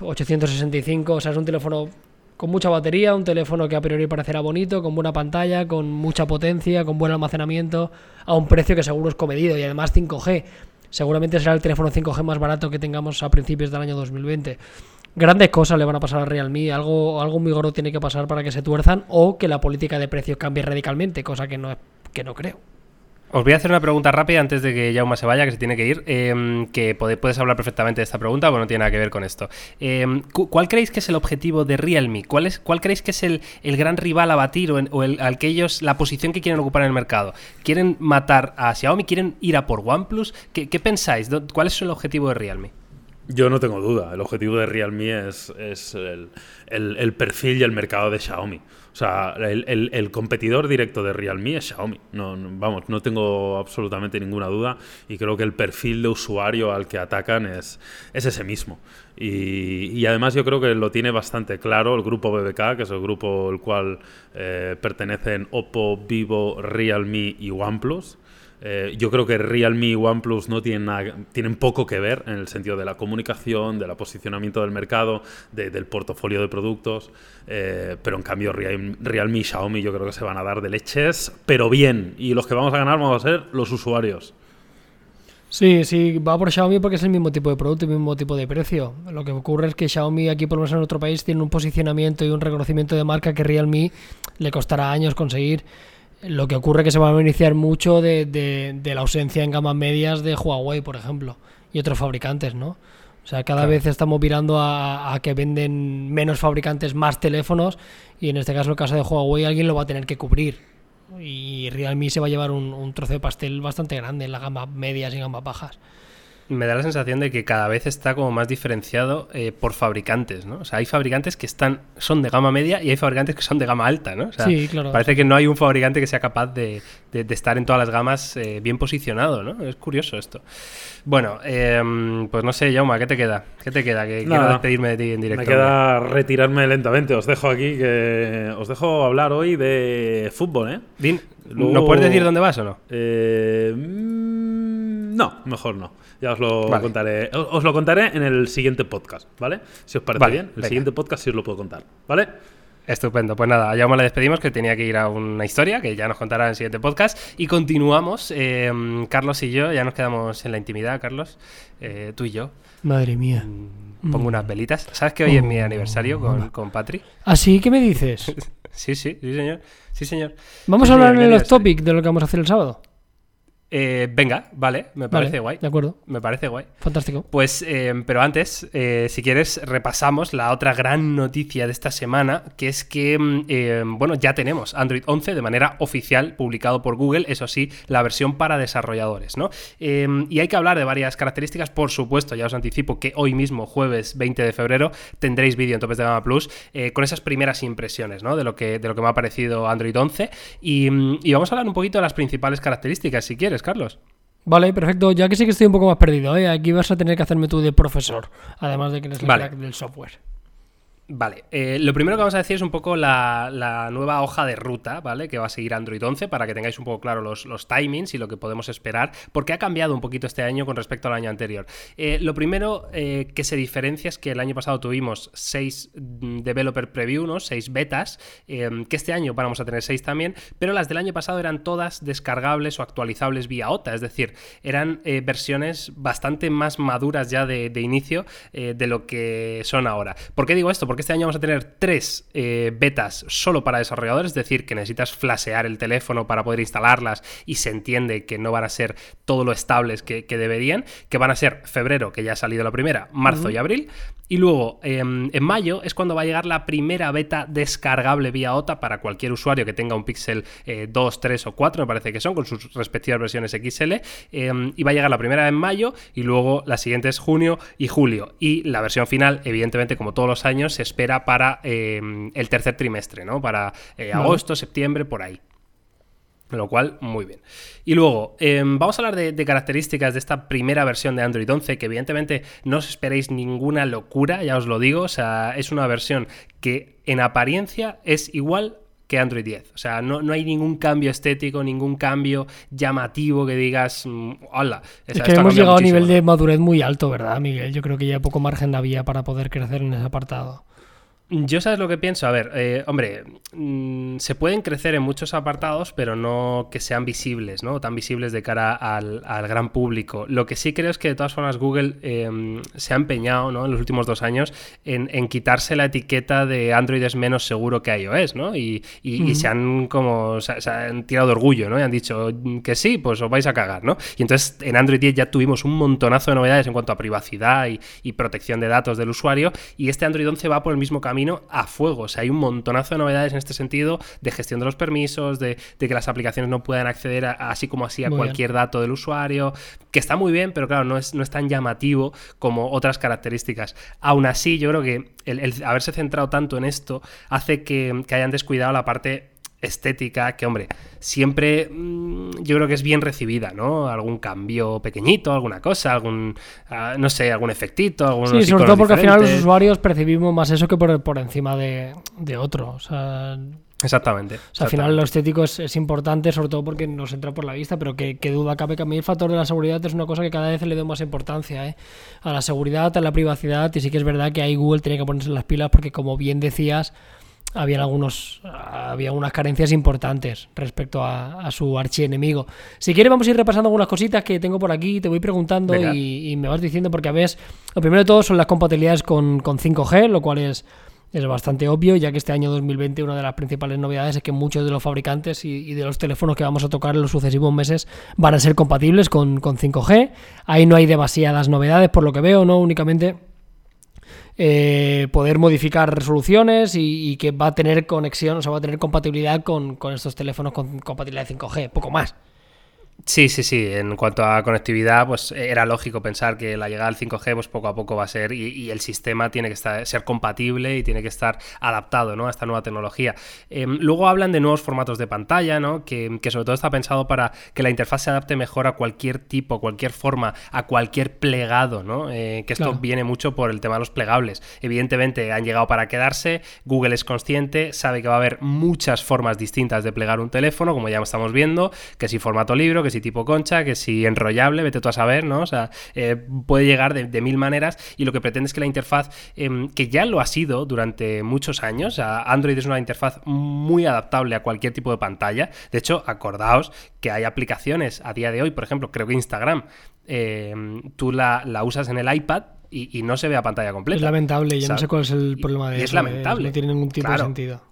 [SPEAKER 3] 865, o sea, es un teléfono con mucha batería, un teléfono que a priori parecerá bonito, con buena pantalla, con mucha potencia, con buen almacenamiento, a un precio que seguro es comedido y además 5G. Seguramente será el teléfono 5G más barato que tengamos a principios del año 2020. Grandes cosas le van a pasar a Realme. Algo, algo muy gordo tiene que pasar para que se tuerzan o que la política de precios cambie radicalmente, cosa que no, que no creo.
[SPEAKER 1] Os voy a hacer una pregunta rápida antes de que Jauma se vaya, que se tiene que ir. Em, que puedes hablar perfectamente de esta pregunta, pero no tiene nada que ver con esto. Em, ¿Cuál creéis que es el objetivo de Realme? ¿Cuál, creéis que es el, gran rival a batir o, el, al que ellos, la posición que quieren ocupar en el mercado? ¿Quieren matar a Xiaomi? ¿Quieren ir a por OnePlus? ¿Qué, qué pensáis? ¿Cuál es el objetivo de Realme?
[SPEAKER 2] Yo no tengo duda. El objetivo de Realme es, es el, perfil y el mercado de Xiaomi. O sea, el, competidor directo de Realme es Xiaomi. No, vamos, no tengo absolutamente ninguna duda y creo que el perfil de usuario al que atacan es, es ese mismo. Y, y, además yo creo que lo tiene bastante claro el grupo BBK, que es el grupo al cual eh, pertenecen Oppo, Vivo, Realme y OnePlus. Eh, yo creo que Realme y OnePlus no tienen, tienen poco que ver en el sentido de la comunicación, del posicionamiento del mercado, del portafolio de productos, eh, pero en cambio Realme y Xiaomi yo creo que se van a dar de leches, pero bien, y los que vamos a ganar vamos a ser los usuarios.
[SPEAKER 3] Sí, sí, va por Xiaomi porque es el mismo tipo de producto y el mismo tipo de precio. Lo que ocurre es que Xiaomi aquí, por lo menos en otro país, tiene un posicionamiento y un reconocimiento de marca que Realme le costará años conseguir. Lo que ocurre es que se va a beneficiar mucho de, la ausencia en gamas medias de Huawei, por ejemplo, y otros fabricantes, ¿no? O sea, cada vez estamos mirando a, que venden menos fabricantes más teléfonos y en este caso, el caso de Huawei, alguien lo va a tener que cubrir. Y Realme se va a llevar un, un trozo de pastel bastante grande en las gamas medias y gamas bajas
[SPEAKER 1] me da la sensación de que cada vez está como más diferenciado eh, por fabricantes, ¿no? O sea, hay fabricantes que están son de gama media y hay fabricantes que son de gama alta, ¿no? O sea,
[SPEAKER 3] sí, claro.
[SPEAKER 1] Parece que no hay un fabricante que sea capaz de, estar en todas las gamas eh, bien posicionado, ¿no? Es curioso esto. Bueno, em, pues no sé, Jauma, ¿qué te queda? ¿Qué te queda? Que quiero despedirme de ti en directo.
[SPEAKER 2] Me queda retirarme lentamente. Os dejo aquí que os dejo hablar hoy de fútbol, ¿eh?
[SPEAKER 1] Din, ¿No puedes decir dónde vas o no?
[SPEAKER 2] Eh, mm, no, mejor no. Ya os lo contaré. Os lo contaré en el siguiente podcast, ¿vale? Si os parece bien. El siguiente podcast sí os lo puedo contar, ¿vale?
[SPEAKER 1] Estupendo. Pues nada, ya me le despedimos, que tenía que ir a una historia, que ya nos contará en el siguiente podcast. Y continuamos. Em, Carlos y yo, ya nos quedamos en la intimidad, Carlos. Eh, tú y yo.
[SPEAKER 3] Madre mía.
[SPEAKER 1] Mm, pongo unas velitas. ¿Sabes que hoy es mi oh, aniversario con, con Patri?
[SPEAKER 3] ¿Ah, sí? ¿Qué me dices?
[SPEAKER 1] sí, sí, sí, señor. Sí, señor.
[SPEAKER 3] Vamos a hablar en los topics de lo que vamos a hacer el sábado.
[SPEAKER 1] Eh, venga, vale, me parece guay.
[SPEAKER 3] De acuerdo.
[SPEAKER 1] Me parece guay.
[SPEAKER 3] Fantástico.
[SPEAKER 1] Pues, eh, pero antes, eh, si quieres, repasamos la otra gran noticia de esta semana, que es que, mm, bueno, ya tenemos Android 11 de manera oficial, publicado por Google, eso sí, la versión para desarrolladores, ¿no? y hay que hablar de varias características, por supuesto, ya os anticipo que hoy mismo, jueves 20 de febrero, tendréis vídeo en Topes de Gama Plus con esas primeras impresiones, ¿no? De lo que, de lo que me ha parecido Android 11. Y, y vamos a hablar un poquito de las principales características, si quieres. Carlos.
[SPEAKER 3] Vale, perfecto. Ya que sí que estoy un poco más perdido, ¿eh? aquí vas a tener que hacerme tú de profesor, además de que eres el crack del software.
[SPEAKER 1] Vale, eh, lo primero que vamos a decir es un poco la, nueva hoja de ruta, ¿vale? Que va a seguir Android 11 para que tengáis un poco claro los, timings y lo que podemos esperar, porque ha cambiado un poquito este año con respecto al año anterior. Eh, lo primero eh, que se diferencia es que el año pasado tuvimos 6 mm, developer preview, ¿no? 6 betas, que este año vamos a tener 6 también, pero las del año pasado eran todas descargables o actualizables vía OTA, es decir, eran versiones bastante más maduras ya de, de inicio de lo que son ahora. ¿Por qué digo esto? Porque este año vamos a tener tres eh, betas solo para desarrolladores, es decir, que necesitas flashear el teléfono para poder instalarlas y se entiende que no van a ser todo lo estables que, deberían, que van a ser febrero, que ya ha salido la primera, marzo y abril, y luego, em, en mayo es cuando va a llegar la primera beta descargable vía OTA para cualquier usuario que tenga un Pixel 2, eh, 3 o 4, me parece que son, con sus respectivas versiones XL. Em, y va a llegar la primera en mayo y luego la siguiente es junio y julio. Y la versión final, evidentemente, como todos los años, se espera para em, el tercer trimestre, ¿no? Para eh, agosto, septiembre, por ahí. Lo cual, muy bien. Y luego, em, vamos a hablar de, características de esta primera versión de Android 11, que evidentemente no os esperéis ninguna locura, ya os lo digo. O sea, es una versión que en apariencia es igual que Android 10. O sea, no, hay ningún cambio estético, ningún cambio llamativo que digas, mm, hola.
[SPEAKER 3] es que hemos llegado a un nivel de madurez muy alto, ¿verdad, Miguel? Yo creo que ya poco margen había para poder crecer en ese apartado.
[SPEAKER 1] Yo sabes lo que pienso. A ver, eh, hombre, mm, se pueden crecer en muchos apartados, pero no que sean visibles, ¿no? Tan visibles de cara al, gran público. Lo que sí creo es que de todas formas Google em, se ha empeñado, ¿no? En los últimos dos años en, quitarse la etiqueta de Android es menos seguro que iOS, ¿no? Y, se han como se, han tirado de orgullo, ¿no? Y han dicho que sí, pues os vais a cagar, ¿no? Y entonces en Android 10 ya tuvimos un montonazo de novedades en cuanto a privacidad y, y protección de datos del usuario. Y este Android 11 va por el mismo camino a fuego. O sea, hay un montonazo de novedades en este sentido de gestión de los permisos, de, que las aplicaciones no puedan acceder así como así a cualquier dato del usuario, que está muy bien, pero claro, no es, no es tan llamativo como otras características. Aún así, yo creo que el, haberse centrado tanto en esto hace que, que hayan descuidado la parte estética que, hombre, siempre mm, yo creo que es bien recibida, ¿no? Algún cambio pequeñito, alguna cosa, algún, ah, no sé, algún efectito, algún...
[SPEAKER 3] Sí, sobre todo porque al final los usuarios percibimos más eso que por, encima de, otro, o sea...
[SPEAKER 1] Exactamente.
[SPEAKER 3] O sea, al final lo estético es, importante, sobre todo porque nos entra por la vista, pero que, duda cabe que a mí el factor de la seguridad es una cosa que cada vez le doy más importancia, ¿eh? A la seguridad, a la privacidad, y sí que es verdad que ahí Google tiene que ponerse las pilas porque, como bien decías, había algunos había unas carencias importantes respecto a, su archienemigo. Si quieres vamos a ir repasando algunas cositas que tengo por aquí, te voy preguntando y, me vas diciendo porque a veces lo primero de todo son las compatibilidades con, 5G, lo cual es, es bastante obvio, ya que este año 2020 una de las principales novedades es que muchos de los fabricantes y, de los teléfonos que vamos a tocar en los sucesivos meses van a ser compatibles con, con 5G. Ahí no hay demasiadas novedades por lo que veo, ¿no? Únicamente eh, poder modificar resoluciones y, que va a tener conexión, o sea, va a tener compatibilidad con, estos teléfonos con compatibilidad 5G, poco más.
[SPEAKER 1] Sí, sí, sí. En cuanto a conectividad, pues era lógico pensar que la llegada al 5G, pues poco a poco va a ser, y, el sistema tiene que estar, ser compatible y tiene que estar adaptado ¿no? a esta nueva tecnología. Em, luego hablan de nuevos formatos de pantalla, ¿no? Que, sobre todo está pensado para que la interfaz se adapte mejor a cualquier tipo, cualquier forma, a cualquier plegado, ¿no? Eh, que esto viene mucho por el tema de los plegables. Evidentemente han llegado para quedarse, Google es consciente, sabe que va a haber muchas formas distintas de plegar un teléfono, como ya estamos viendo, que si formato libro, que si tipo concha, que si enrollable, vete tú a saber, ¿no? O sea, eh, puede llegar de, mil maneras y lo que pretende es que la interfaz, em, que ya lo ha sido durante muchos años, Android es una interfaz muy adaptable a cualquier tipo de pantalla. De hecho, acordaos que hay aplicaciones a día de hoy, por ejemplo, creo que Instagram, em, tú la, usas en el iPad y, no se ve a pantalla completa.
[SPEAKER 3] Es lamentable, yo no sé cuál es el problema de eso.
[SPEAKER 1] Es lamentable.
[SPEAKER 3] No tiene ningún tipo de sentido.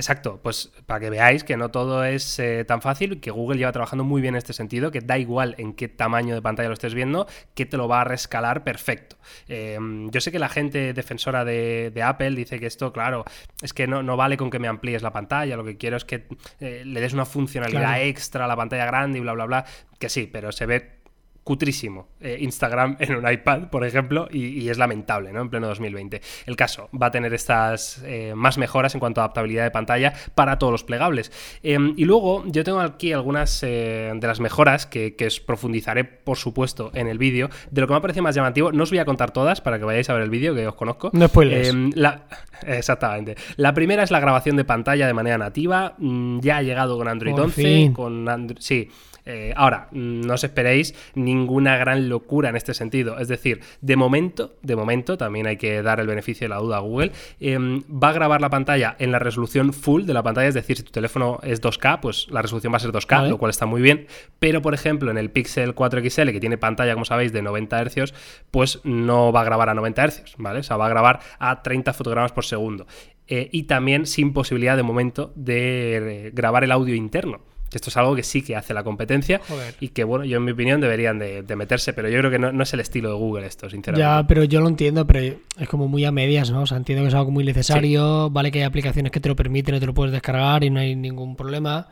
[SPEAKER 1] Exacto, pues para que veáis que no todo es eh, tan fácil, que Google lleva trabajando muy bien en este sentido, que da igual en qué tamaño de pantalla lo estés viendo, que te lo va a rescalar perfecto. Em, yo sé que la gente defensora de, Apple dice que esto, claro, es que no, vale con que me amplíes la pantalla, lo que quiero es que eh, le des una funcionalidad extra a la pantalla grande y bla, bla, bla, que sí, pero se ve cutrísimo eh, Instagram en un iPad, por ejemplo, y, es lamentable, ¿no? En pleno 2020. El caso va a tener estas eh, más mejoras en cuanto a adaptabilidad de pantalla para todos los plegables. Em, y luego yo tengo aquí algunas eh, de las mejoras que, os profundizaré, por supuesto, en el vídeo. De lo que me ha parecido más llamativo, no os voy a contar todas para que vayáis a ver el vídeo, que os conozco.
[SPEAKER 3] No spoilers.
[SPEAKER 1] Em, la... Exactamente. La primera es la grabación de pantalla de manera nativa. Mm, ya ha llegado con Android 11, con Android... Sí. Eh, ahora, no os esperéis ninguna gran locura en este sentido. Es decir, de momento, de momento, también hay que dar el beneficio de la duda a Google, em, va a grabar la pantalla en la resolución full de la pantalla, es decir, si tu teléfono es 2K, pues la resolución va a ser 2K, lo cual está muy bien. Pero, por ejemplo, en el Pixel 4 XL, que tiene pantalla, como sabéis, de 90 Hz, pues no va a grabar a 90 Hz, ¿vale? O sea, va a grabar a 30 fotogramas por segundo. Eh, y también sin posibilidad de momento de eh, grabar el audio interno. Esto es algo que sí que hace la competencia y que, bueno, yo en mi opinión deberían de, meterse, pero yo creo que no, es el estilo de Google esto, sinceramente.
[SPEAKER 3] Ya, pero yo lo entiendo, pero es como muy a medias, ¿no? O sea, entiendo que es algo muy necesario, vale que hay aplicaciones que te lo permiten te lo puedes descargar y no hay ningún problema.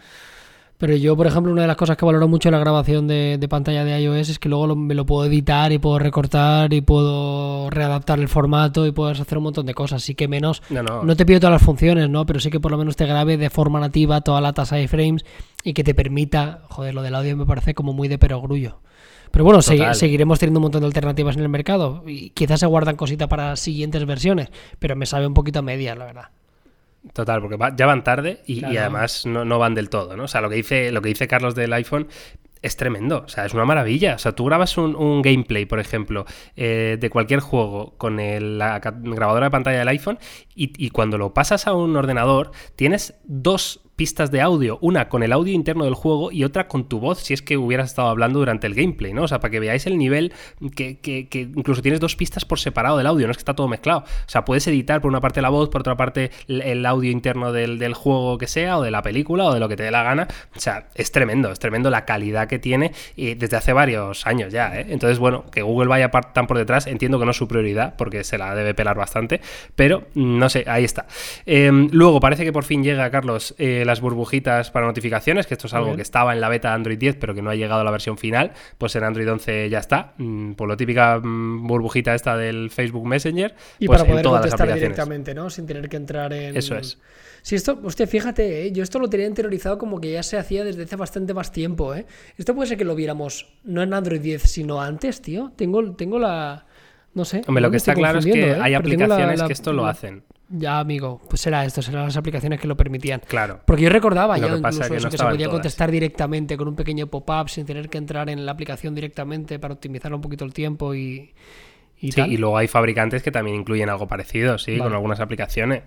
[SPEAKER 3] Pero yo, por ejemplo, una de las cosas que valoro mucho en la grabación de, pantalla de iOS es que luego me lo puedo editar y puedo recortar y puedo readaptar el formato y puedes hacer un montón de cosas. Así que menos, no, te pido todas las funciones, ¿no? Pero sí que por lo menos te grabe de forma nativa toda la tasa de frames y que te permita, joder, lo del audio me parece como muy de perogrullo. Pero bueno, seguiremos teniendo un montón de alternativas en el mercado y quizás se guardan cositas para siguientes versiones, pero me sabe un poquito a medias, la verdad.
[SPEAKER 1] Total, porque ya van tarde y, además no, van del todo, ¿no? O sea, lo que dice, lo que dice Carlos del iPhone es tremendo, o sea, es una maravilla. O sea, tú grabas un, un gameplay, por ejemplo, eh, de cualquier juego con el- la grabadora de pantalla del iPhone y, y cuando lo pasas a un ordenador, tienes dos pistas de audio, una con el audio interno del juego y otra con tu voz, si es que hubieras estado hablando durante el gameplay, ¿no? O sea, para que veáis el nivel que, que- incluso tienes dos pistas por separado del audio, no es que está todo mezclado. O sea, puedes editar por una parte la voz, por otra parte el, el audio interno del, del juego que sea, o de la película, o de lo que te dé la gana. O sea, es tremendo, es tremendo la calidad que tiene y desde hace varios años ya, ¿eh? Entonces, bueno, que Google vaya tan por detrás, entiendo que no es su prioridad, porque se la debe pelar bastante, pero mm, no sé, ahí está. Eh, luego, parece que por fin llega, Carlos, eh, las burbujitas para notificaciones, que esto es algo que estaba en la beta de Android 10, pero que no ha llegado a la versión final, pues en Android 11 ya está. Mm, Por lo típica mm, burbujita esta del Facebook Messenger,
[SPEAKER 3] Y
[SPEAKER 1] pues
[SPEAKER 3] para
[SPEAKER 1] en
[SPEAKER 3] poder
[SPEAKER 1] todas las
[SPEAKER 3] contestar directamente, ¿no? Sin tener que entrar en.
[SPEAKER 1] Eso es.
[SPEAKER 3] Sí, esto, usted, fíjate, ¿eh? yo esto lo tenía interiorizado como que ya se hacía desde hace bastante más tiempo, ¿eh? Esto puede ser que lo viéramos no en Android 10, sino antes, tío. Tengo, tengo la. No sé.
[SPEAKER 1] Hombre, lo que está claro es que
[SPEAKER 3] ¿eh?
[SPEAKER 1] hay
[SPEAKER 3] Pero tengo la-
[SPEAKER 1] aplicaciones
[SPEAKER 3] la-
[SPEAKER 1] que esto lo hacen.
[SPEAKER 3] Ya, amigo, pues será esto, serán las aplicaciones que lo permitían.
[SPEAKER 1] Claro.
[SPEAKER 3] Porque yo recordaba
[SPEAKER 1] Lo
[SPEAKER 3] ya incluso
[SPEAKER 1] es que
[SPEAKER 3] eso,
[SPEAKER 1] no
[SPEAKER 3] que se podía
[SPEAKER 1] todas.
[SPEAKER 3] contestar directamente con un pequeño pop-up sin tener que entrar en la aplicación directamente para optimizar un poquito el tiempo y, y
[SPEAKER 1] Sí,
[SPEAKER 3] tal.
[SPEAKER 1] y luego hay fabricantes que también incluyen algo parecido, sí,
[SPEAKER 3] Vale.
[SPEAKER 1] con algunas aplicaciones.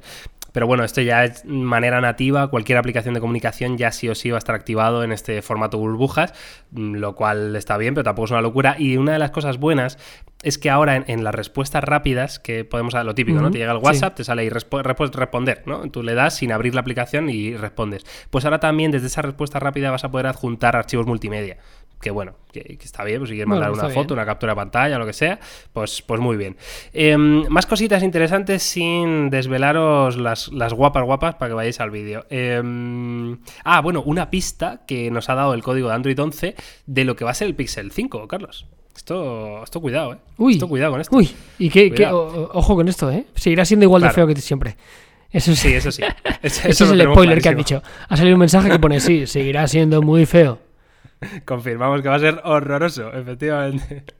[SPEAKER 1] Pero bueno, esto ya es manera nativa, cualquier aplicación de comunicación ya sí o sí va a estar activado en este formato burbujas, mm, lo cual está bien, pero tampoco es una locura. Y una de las cosas buenas es que ahora en, en las respuestas rápidas, que podemos, lo típico, ¿no? Te llega el
[SPEAKER 3] sí.
[SPEAKER 1] WhatsApp, te sale ahí respo- repo- responder, ¿no? Tú le das sin abrir la aplicación y respondes. Pues ahora también desde esa respuesta rápida vas a poder adjuntar archivos multimedia. Que bueno, que, que está bien, pues si quieres mandar una
[SPEAKER 3] bien.
[SPEAKER 1] foto, una captura de pantalla lo que sea, pues, pues muy bien. Em, más cositas interesantes sin desvelaros las, las guapas guapas para que vayáis al vídeo. Em, ah, bueno, una pista que nos ha dado el código de Android 11 de lo que va a ser el Pixel 5, Carlos. Esto, esto cuidado, ¿eh?
[SPEAKER 3] Uy,
[SPEAKER 1] esto cuidado con esto.
[SPEAKER 3] Uy, y qué, o- ojo con esto, ¿eh? Seguirá siendo igual de feo que siempre. Eso sí.
[SPEAKER 1] Sí, eso sí. Ese eso
[SPEAKER 3] es el spoiler que
[SPEAKER 1] clarísimo.
[SPEAKER 3] dicho. Ha salido un mensaje que pone sí, seguirá siendo muy feo.
[SPEAKER 1] Confirmamos que va a ser horroroso, efectivamente.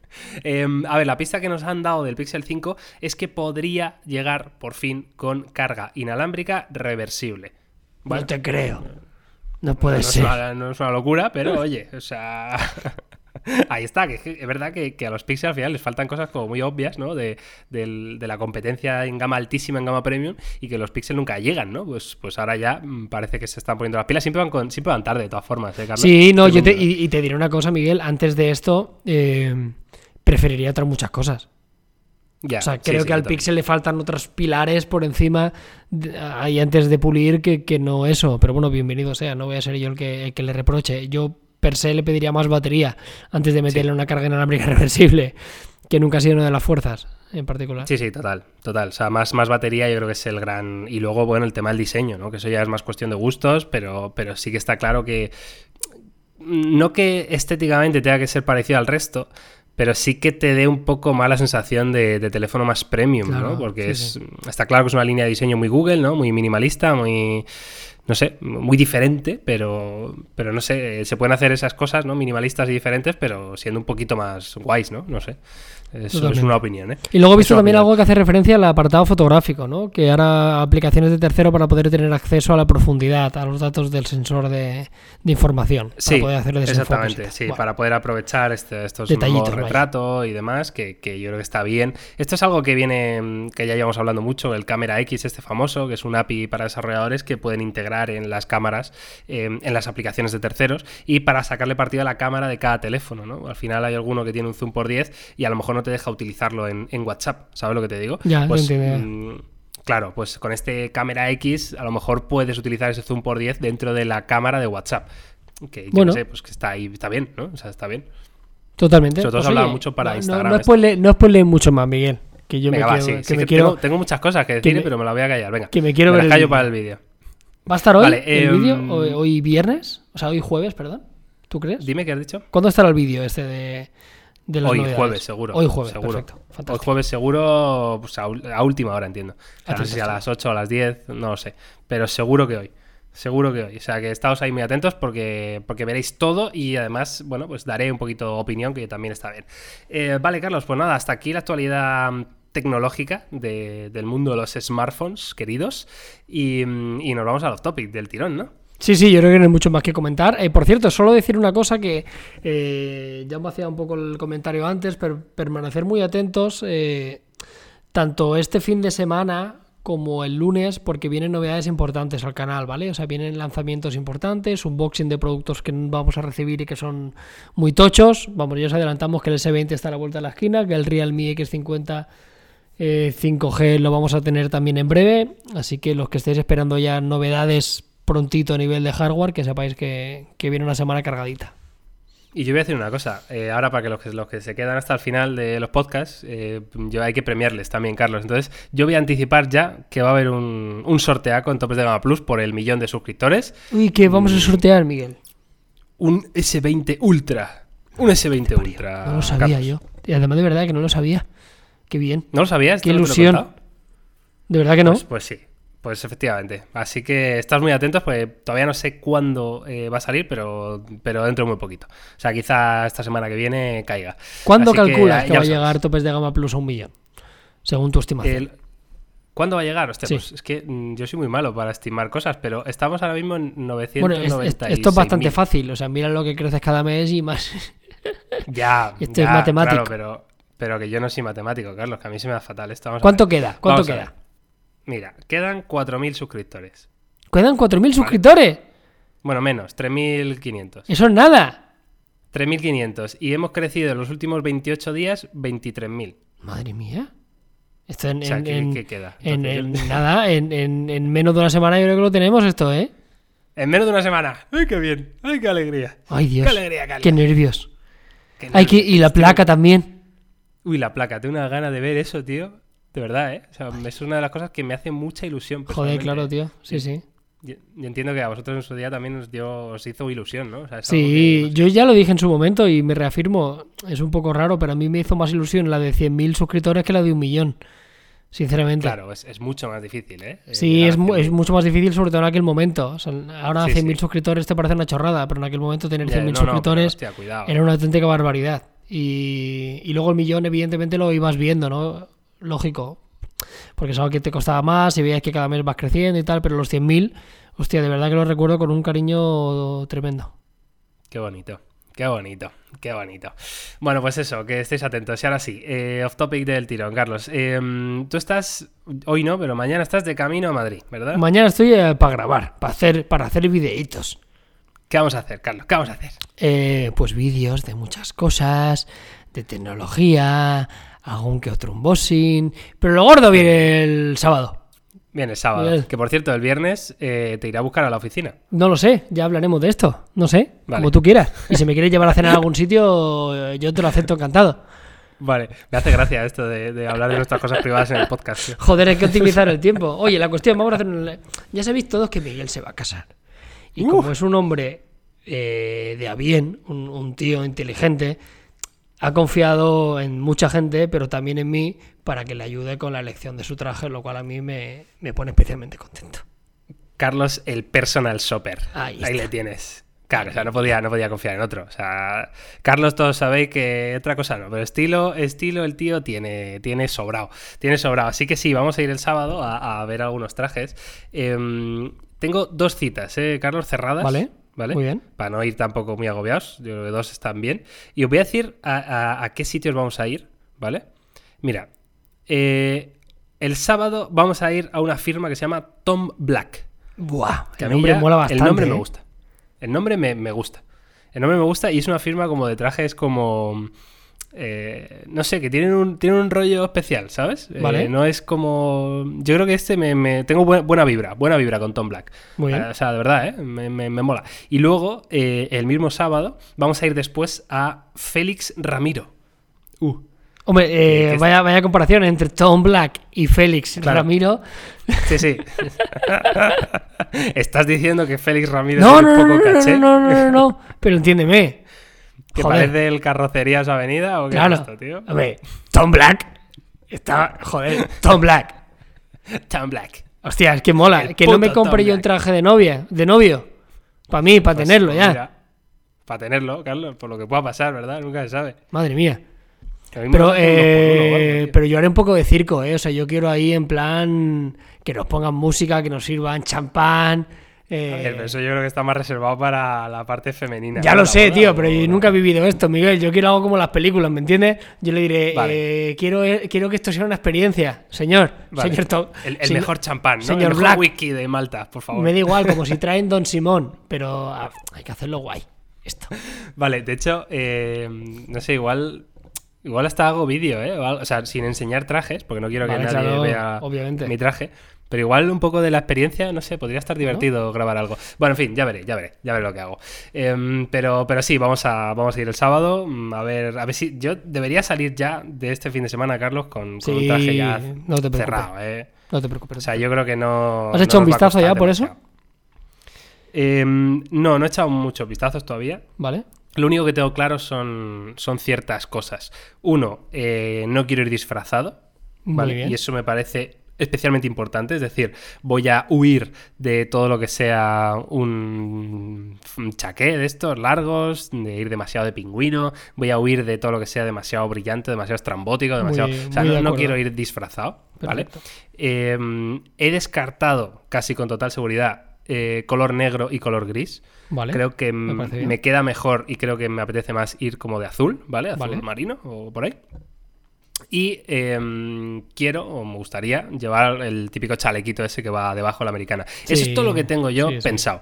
[SPEAKER 1] Em, a ver, la pista que nos han dado del Pixel 5 es que podría llegar por fin con carga inalámbrica reversible. Bueno,
[SPEAKER 3] no te creo. No puede
[SPEAKER 1] no,
[SPEAKER 3] ser.
[SPEAKER 1] una, no es una locura, pero oye, o sea. Ahí está, que es verdad que, que a los Pixel al final les faltan cosas como muy obvias, ¿no? De, de la competencia en gama altísima, en gama premium, y que los Pixel nunca llegan, ¿no? Pues, pues ahora ya mm, parece que se están poniendo las pilas. Siempre van, con- siempre van tarde, de todas formas, ¿eh, Carlos?
[SPEAKER 3] Sí, no, yo te, y, y te diré una cosa, Miguel. Antes de esto, eh, preferiría otras muchas cosas.
[SPEAKER 1] Ya,
[SPEAKER 3] O sea, creo
[SPEAKER 1] sí,
[SPEAKER 3] que al. Pixel le faltan otros pilares por encima ahí antes de pulir que, que no eso. Pero bueno, bienvenido sea. No voy a ser yo el que, el que le reproche. Yo per se le pediría más batería antes de meterle una carga inalámbrica reversible, que nunca ha sido una de las fuerzas en particular.
[SPEAKER 1] Sí, sí, total, total. O sea, más, más batería yo creo que es el gran... Y luego, bueno, el tema del diseño, ¿no? Que eso ya es más cuestión de gustos, pero, pero sí que está claro que... No que estéticamente tenga que ser parecido al resto, pero sí que te dé un poco más la sensación de, de teléfono más premium,
[SPEAKER 3] Claro,
[SPEAKER 1] ¿no? Porque
[SPEAKER 3] sí,
[SPEAKER 1] es, está claro que es una línea de diseño muy Google, ¿no? Muy minimalista, muy... No sé, muy diferente, pero, pero no sé, se pueden hacer esas cosas, ¿no? Minimalistas y diferentes, pero siendo un poquito más guays, ¿no? No sé. Eso es una opinión, ¿eh?
[SPEAKER 3] Y luego he visto también
[SPEAKER 1] opinión.
[SPEAKER 3] algo que hace referencia al apartado fotográfico, ¿no? Que ahora aplicaciones de tercero para poder tener acceso a la profundidad, a los datos del sensor de, de información. Para
[SPEAKER 1] Sí,
[SPEAKER 3] poder hacer
[SPEAKER 1] exactamente, sí,
[SPEAKER 3] Bueno,
[SPEAKER 1] para poder aprovechar este, estos
[SPEAKER 3] Detallitos,
[SPEAKER 1] retrato y demás, que, que yo creo que está bien. Esto es algo que viene, que ya llevamos hablando mucho, el Cámara X, este famoso, que es un API para desarrolladores que pueden integrar en las cámaras, eh, en las aplicaciones de terceros, y para sacarle partido a la cámara de cada teléfono, ¿no? Al final hay alguno que tiene un zoom por 10 y a lo mejor no te deja utilizarlo en, en WhatsApp, ¿sabes lo que te digo?
[SPEAKER 3] Ya,
[SPEAKER 1] pues,
[SPEAKER 3] entiendo.
[SPEAKER 1] mm, Claro, pues con este cámara X a lo mejor puedes utilizar ese zoom por 10 dentro de la cámara de WhatsApp. Que yo
[SPEAKER 3] Bueno.
[SPEAKER 1] no sé, pues que está ahí, está bien, ¿no? O sea, está bien.
[SPEAKER 3] Totalmente.
[SPEAKER 1] Sobre todo
[SPEAKER 3] Pues
[SPEAKER 1] se hablaba mucho para
[SPEAKER 3] no,
[SPEAKER 1] Instagram
[SPEAKER 3] No, no, spoile- no mucho más, Miguel. Que yo
[SPEAKER 1] Venga,
[SPEAKER 3] me
[SPEAKER 1] va,
[SPEAKER 3] quiero,
[SPEAKER 1] sí,
[SPEAKER 3] que
[SPEAKER 1] sí,
[SPEAKER 3] me
[SPEAKER 1] que
[SPEAKER 3] quiero,
[SPEAKER 1] tengo, tengo muchas cosas que decir,
[SPEAKER 3] me-
[SPEAKER 1] pero me la voy a callar. Venga.
[SPEAKER 3] que me quiero
[SPEAKER 1] me
[SPEAKER 3] ver
[SPEAKER 1] las callo para el vídeo.
[SPEAKER 3] ¿Va a estar hoy
[SPEAKER 1] Vale,
[SPEAKER 3] el
[SPEAKER 1] em,
[SPEAKER 3] vídeo? ¿Hoy, hoy viernes? O sea, hoy jueves, perdón. ¿Tú crees?
[SPEAKER 1] Dime qué has dicho.
[SPEAKER 3] ¿Cuándo estará el vídeo este de, de las
[SPEAKER 1] Hoy
[SPEAKER 3] novedades?
[SPEAKER 1] jueves, seguro.
[SPEAKER 3] Hoy jueves,
[SPEAKER 1] seguro.
[SPEAKER 3] perfecto.
[SPEAKER 1] Hoy jueves seguro, pues a, a última hora, entiendo. O sea, no sé si a las 8 o a las 10, no lo sé. Pero seguro que hoy. Seguro que hoy. O sea, que estáos ahí muy atentos porque, porque veréis todo y además, bueno, pues daré un poquito de opinión que también está bien. Eh, vale, Carlos, pues nada, hasta aquí la actualidad mm, tecnológica de- del mundo de los smartphones, queridos. Y, mm, y nos vamos al off topic del tirón, ¿no?
[SPEAKER 3] Sí, sí, yo creo que no hay mucho más que comentar. Eh, por cierto, solo decir una cosa que eh, ya me hacía un poco el comentario antes, pero permanecer muy atentos eh, tanto este fin de semana como el lunes, porque vienen novedades importantes al canal, ¿vale? O sea, vienen lanzamientos importantes, unboxing de productos que vamos a recibir y que son muy tochos. Vamos, ya os adelantamos que el S20 está a la vuelta de la esquina, que el Realme X50 eh, 5G lo vamos a tener también en breve, así que los que estéis esperando ya novedades prontito a nivel de hardware, que sepáis que, que viene una semana cargadita.
[SPEAKER 1] Y yo voy a decir una cosa, eh, ahora para que los, que los que se quedan hasta el final de los podcasts, eh, yo hay que premiarles también, Carlos. Entonces, yo voy a anticipar ya que va a haber un, un sorteaco en Topes de Gama Plus por el millón de suscriptores.
[SPEAKER 3] Uy, ¿qué vamos a sortear, Miguel?
[SPEAKER 1] Un S20 Ultra. Un S20 Ultra.
[SPEAKER 3] No lo sabía
[SPEAKER 1] Carlos.
[SPEAKER 3] yo. Y además de verdad que no lo sabía. Qué bien.
[SPEAKER 1] ¿No lo sabías?
[SPEAKER 3] Qué
[SPEAKER 1] ¿Esto no te lo
[SPEAKER 3] ilusión.
[SPEAKER 1] contado?
[SPEAKER 3] De verdad que no.
[SPEAKER 1] Pues, pues sí, pues efectivamente. Así que estás muy atentos porque todavía no sé cuándo eh, va a salir, pero, pero dentro de muy poquito. O sea, quizá esta semana que viene caiga.
[SPEAKER 3] ¿Cuándo
[SPEAKER 1] Así
[SPEAKER 3] calculas que, va a llegar topes de gama plus a un millón? Según tu estimación.
[SPEAKER 1] El- ¿Cuándo va a llegar? Hostia,
[SPEAKER 3] Sí.
[SPEAKER 1] pues es que mm, yo soy muy malo para estimar cosas, pero estamos ahora mismo en
[SPEAKER 3] bueno, es-
[SPEAKER 1] 996.
[SPEAKER 3] es- esto es bastante fácil. O sea, mira lo que creces cada mes y más.
[SPEAKER 1] Ya,
[SPEAKER 3] Esto es
[SPEAKER 1] ya,
[SPEAKER 3] matemático.
[SPEAKER 1] claro, pero, pero que yo no soy matemático, Carlos, que a mí se me da fatal esto.
[SPEAKER 3] ¿Cuánto queda? ¿Cuánto
[SPEAKER 1] Vamos
[SPEAKER 3] queda?
[SPEAKER 1] Mira, quedan 4.000 suscriptores.
[SPEAKER 3] Quedan 4.000 suscriptores.
[SPEAKER 1] Bueno, menos, 3.500.
[SPEAKER 3] Eso es nada.
[SPEAKER 1] 3.500. Y hemos crecido en los últimos 28 días 23.000.
[SPEAKER 3] Madre mía. Esto en,
[SPEAKER 1] O sea,
[SPEAKER 3] en-
[SPEAKER 1] ¿qué-
[SPEAKER 3] en-
[SPEAKER 1] qué queda?
[SPEAKER 3] en-
[SPEAKER 1] Entonces,
[SPEAKER 3] nada, en, en- en menos de una semana yo creo que lo tenemos esto, ¿eh?
[SPEAKER 1] En menos de una semana. ¡Ay, qué bien! ¡Ay, qué alegría!
[SPEAKER 3] Ay, Dios.
[SPEAKER 1] ¡Qué alegría, Carlos!
[SPEAKER 3] Qué nervios.
[SPEAKER 1] Qué
[SPEAKER 3] Ay, que,
[SPEAKER 1] nervios.
[SPEAKER 3] y la placa también.
[SPEAKER 1] Uy, la placa. Tengo una gana de ver eso, tío. De verdad, ¿eh? O sea, es una de las cosas que me hace mucha ilusión.
[SPEAKER 3] Joder, claro, tío. Sí, sí.
[SPEAKER 1] Yo, yo entiendo que a vosotros en su día también os, dio, os hizo ilusión, ¿no? O sea, es
[SPEAKER 3] Sí,
[SPEAKER 1] que-
[SPEAKER 3] yo ya lo dije en su momento y me reafirmo. Es un poco raro, pero a mí me hizo más ilusión la de 100.000 suscriptores que la de un millón. Sinceramente.
[SPEAKER 1] Claro, es, es mucho más difícil, ¿eh? Eh,
[SPEAKER 3] Sí,
[SPEAKER 1] llegar
[SPEAKER 3] es,
[SPEAKER 1] a
[SPEAKER 3] mu-
[SPEAKER 1] 100.000.
[SPEAKER 3] es mucho más difícil, sobre todo en aquel momento. O sea, ahora
[SPEAKER 1] Sí,
[SPEAKER 3] 100.000
[SPEAKER 1] sí.
[SPEAKER 3] suscriptores te parece una chorrada, pero en aquel momento tener
[SPEAKER 1] Ya,
[SPEAKER 3] 100.000
[SPEAKER 1] no,
[SPEAKER 3] suscriptores
[SPEAKER 1] hostia,
[SPEAKER 3] era una auténtica barbaridad. Y, y luego el millón, evidentemente, lo ibas viendo, ¿no? Lógico. Porque es algo que te costaba más y veías que cada mes vas creciendo y tal, pero los 100.000, hostia, de verdad que lo recuerdo con un cariño tremendo.
[SPEAKER 1] Qué bonito. Qué bonito, qué bonito. Bueno, pues eso, que estéis atentos. Y ahora sí, eh, off topic del tirón, Carlos. Eh, tú estás, hoy no, pero mañana estás de camino a Madrid, ¿verdad?
[SPEAKER 3] Mañana estoy para grabar, para hacer, para hacer videitos.
[SPEAKER 1] ¿Qué vamos a hacer, Carlos? ¿Qué vamos a hacer?
[SPEAKER 3] Eh, pues vídeos de muchas cosas, de tecnología, algún que otro unboxing. Pero lo gordo viene el sábado.
[SPEAKER 1] Bien, el sábado. Que por cierto, el viernes eh, te iré a buscar a la oficina.
[SPEAKER 3] No lo sé, ya hablaremos de esto. No sé,
[SPEAKER 1] Vale.
[SPEAKER 3] como tú quieras. Y si me quieres llevar a cenar a algún sitio, eh, yo te lo acepto encantado.
[SPEAKER 1] Vale, me hace gracia esto de, de hablar de nuestras cosas privadas en el podcast. tío.
[SPEAKER 3] Joder, hay que optimizar el tiempo. Oye, la cuestión, vamos a hacer un... Ya sabéis todos que Miguel se va a casar. Y como es un hombre eh, de a bien, un, un tío inteligente, ha confiado en mucha gente, pero también en mí, para que le ayude con la elección de su traje, lo cual a mí me, me pone especialmente contento.
[SPEAKER 1] Carlos, el personal shopper.
[SPEAKER 3] Ahí
[SPEAKER 1] le tienes. Claro, o sea, no podía, no podía confiar en otro. O sea, Carlos, todos sabéis que otra cosa no, pero estilo, estilo el tío tiene, tiene sobrado. Tiene sobrado. Así que sí, vamos a ir el sábado a, a ver algunos trajes. Em, tengo dos citas, ¿eh, Carlos, cerradas.
[SPEAKER 3] Vale,
[SPEAKER 1] ¿Vale?
[SPEAKER 3] muy bien.
[SPEAKER 1] Para no ir tampoco muy agobiados. Yo creo que dos están bien. Y os voy a decir a, a- a qué sitios vamos a ir, ¿vale? Mira, eh, el sábado vamos a ir a una firma que se llama Tom Black.
[SPEAKER 3] Buah,
[SPEAKER 1] Que
[SPEAKER 3] el nombre
[SPEAKER 1] ya
[SPEAKER 3] mola bastante.
[SPEAKER 1] El nombre me
[SPEAKER 3] ¿eh?
[SPEAKER 1] gusta. El nombre me, me gusta. El nombre me gusta y es una firma como de trajes como... eh, no sé, que tienen un, tienen un rollo especial, ¿sabes? Eh,
[SPEAKER 3] Vale.
[SPEAKER 1] no es como... Yo creo que este me... me- tengo buena, buena vibra, buena vibra con Tom Black.
[SPEAKER 3] Muy bien.
[SPEAKER 1] Eh, o sea, de verdad, ¿eh? Me, me- me mola. Y luego, eh, el mismo sábado, vamos a ir después a Félix Ramiro. Uh,
[SPEAKER 3] Hombre, eh, vaya, vaya comparación entre Tom Black y Félix
[SPEAKER 1] Claro.
[SPEAKER 3] Ramiro.
[SPEAKER 1] sí, sí. ¿Estás diciendo que Félix Ramiro
[SPEAKER 3] No,
[SPEAKER 1] es
[SPEAKER 3] no,
[SPEAKER 1] un
[SPEAKER 3] no,
[SPEAKER 1] poco
[SPEAKER 3] no, no,
[SPEAKER 1] caché?
[SPEAKER 3] no, no, no, no, pero entiéndeme.
[SPEAKER 1] ¿Que
[SPEAKER 3] Joder.
[SPEAKER 1] parece el Carrocerías Avenida o qué
[SPEAKER 3] Claro.
[SPEAKER 1] es esto, tío?
[SPEAKER 3] Hombre, Tom Black está. Joder, Tom Black.
[SPEAKER 1] Tom Black.
[SPEAKER 3] Hostia, es que mola.
[SPEAKER 1] El
[SPEAKER 3] que no me compre
[SPEAKER 1] Tom
[SPEAKER 3] yo un traje de novia, de novio. Para mí, para
[SPEAKER 1] Pues,
[SPEAKER 3] tenerlo
[SPEAKER 1] pues
[SPEAKER 3] ya.
[SPEAKER 1] para tenerlo, Carlos, por lo que pueda pasar, ¿verdad? Nunca se sabe.
[SPEAKER 3] Madre mía. Pero,
[SPEAKER 1] uno
[SPEAKER 3] eh, pero yo haré un poco de circo, ¿eh? O sea, yo quiero ahí en plan que nos pongan música, que nos sirvan champán, Eh,
[SPEAKER 1] A ver, pero eso yo creo que está más reservado para la parte femenina.
[SPEAKER 3] Ya
[SPEAKER 1] ¿no?
[SPEAKER 3] lo sé, tío, pero yo nunca he vivido esto, Miguel. Yo quiero algo como las películas, ¿me entiendes? Yo le diré,
[SPEAKER 1] Vale.
[SPEAKER 3] eh, quiero, eh, quiero que esto sea una experiencia, señor.
[SPEAKER 1] Vale.
[SPEAKER 3] Señor Tom.
[SPEAKER 1] El, el
[SPEAKER 3] señor-
[SPEAKER 1] mejor champán, ¿no?
[SPEAKER 3] señor
[SPEAKER 1] el mejor
[SPEAKER 3] Black.
[SPEAKER 1] whisky de Malta, por favor.
[SPEAKER 3] Me da igual, como si traen Don Simón, pero ah, hay que hacerlo guay. Esto.
[SPEAKER 1] Vale, de hecho, eh, no sé, igual. Igual hasta hago vídeo, ¿eh? O, sea, sin enseñar trajes, porque no quiero que
[SPEAKER 3] Vale,
[SPEAKER 1] nadie
[SPEAKER 3] claro,
[SPEAKER 1] vea
[SPEAKER 3] obviamente.
[SPEAKER 1] mi traje. Pero igual un poco de la experiencia, no sé, podría estar divertido grabar algo. Bueno, en fin, ya veré, ya veré, ya veré lo que hago. Em, pero, pero sí, vamos a, vamos a ir el sábado. mm, A ver, a ver si. Yo debería salir ya de este fin de semana, Carlos, con, con un traje ya
[SPEAKER 3] no te preocupes.
[SPEAKER 1] cerrado, ¿eh?
[SPEAKER 3] No te preocupes.
[SPEAKER 1] O sea, yo creo que no.
[SPEAKER 3] ¿Has
[SPEAKER 1] no
[SPEAKER 3] hecho un vistazo ya por eso?
[SPEAKER 1] Em, no, no he echado muchos vistazos todavía.
[SPEAKER 3] ¿Vale?
[SPEAKER 1] Lo único que tengo claro son, son ciertas cosas. Uno, eh, no quiero ir disfrazado.
[SPEAKER 3] Muy
[SPEAKER 1] ¿vale?
[SPEAKER 3] bien.
[SPEAKER 1] Y eso me parece especialmente importante. Es decir, voy a huir de todo lo que sea un, un chaqué de estos largos, de ir demasiado de pingüino. Voy a huir de todo lo que sea demasiado brillante, demasiado estrambótico, demasiado.
[SPEAKER 3] Muy-
[SPEAKER 1] o sea,
[SPEAKER 3] de
[SPEAKER 1] no, no quiero ir disfrazado. ¿vale? Eh, he descartado casi con total seguridad eh, color negro y color gris.
[SPEAKER 3] Vale.
[SPEAKER 1] Creo que
[SPEAKER 3] Me
[SPEAKER 1] queda mejor y creo que me apetece más ir como de azul, ¿vale? Azul
[SPEAKER 3] Vale.
[SPEAKER 1] marino o por ahí. Y em, quiero o me gustaría llevar el típico chalequito ese que va debajo de la americana. Eso es todo lo que tengo yo
[SPEAKER 3] sí,
[SPEAKER 1] pensado.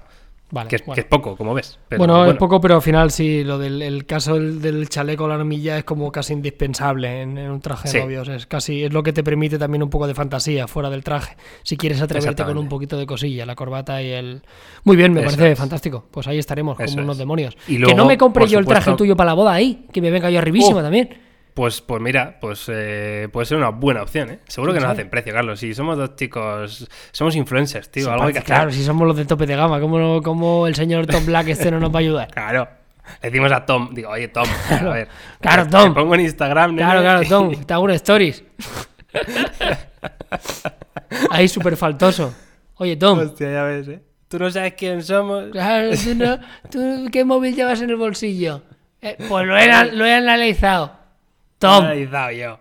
[SPEAKER 3] Vale,
[SPEAKER 1] que, es,
[SPEAKER 3] bueno.
[SPEAKER 1] que es poco, como ves. pero
[SPEAKER 3] bueno, es poco, pero al final sí, lo del el caso del, del chaleco la armilla es como casi indispensable en, en un traje
[SPEAKER 1] Sí.
[SPEAKER 3] de novios. Es casi es lo que te permite también un poco de fantasía fuera del traje. Si quieres atreverte con un poquito de cosilla, la corbata y el. Muy bien, me
[SPEAKER 1] Eso
[SPEAKER 3] parece
[SPEAKER 1] es.
[SPEAKER 3] fantástico. Pues ahí estaremos como
[SPEAKER 1] Eso
[SPEAKER 3] unos
[SPEAKER 1] es.
[SPEAKER 3] demonios.
[SPEAKER 1] Y
[SPEAKER 3] que no me compre yo el traje tuyo para la boda ahí, que me venga yo arribísima
[SPEAKER 1] Oh.
[SPEAKER 3] también.
[SPEAKER 1] Pues, pues mira, pues eh, puede ser una buena opción, ¿eh? Seguro que
[SPEAKER 3] ¿Quién
[SPEAKER 1] nos hacen precio, Carlos. Si somos dos chicos, somos influencers, tío.
[SPEAKER 3] Sí,
[SPEAKER 1] algo hay que hacer.
[SPEAKER 3] claro, si somos los de tope de gama, ¿cómo, cómo el señor Tom Black este no nos va a ayudar?
[SPEAKER 1] Claro. Le decimos a Tom, digo, oye Tom, a ver.
[SPEAKER 3] Claro,
[SPEAKER 1] te
[SPEAKER 3] Tom.
[SPEAKER 1] pongo en Instagram,
[SPEAKER 3] Claro, claro, Tom, te hago un stories. Ahí súper faltoso. Oye, Tom,
[SPEAKER 1] Hostia, ya ves, ¿eh? Tú no sabes quién somos.
[SPEAKER 3] claro, tú no- tú ¿qué móvil llevas en el bolsillo? Eh, pues lo he, lo he analizado. Tom.
[SPEAKER 1] Lo he analizado yo.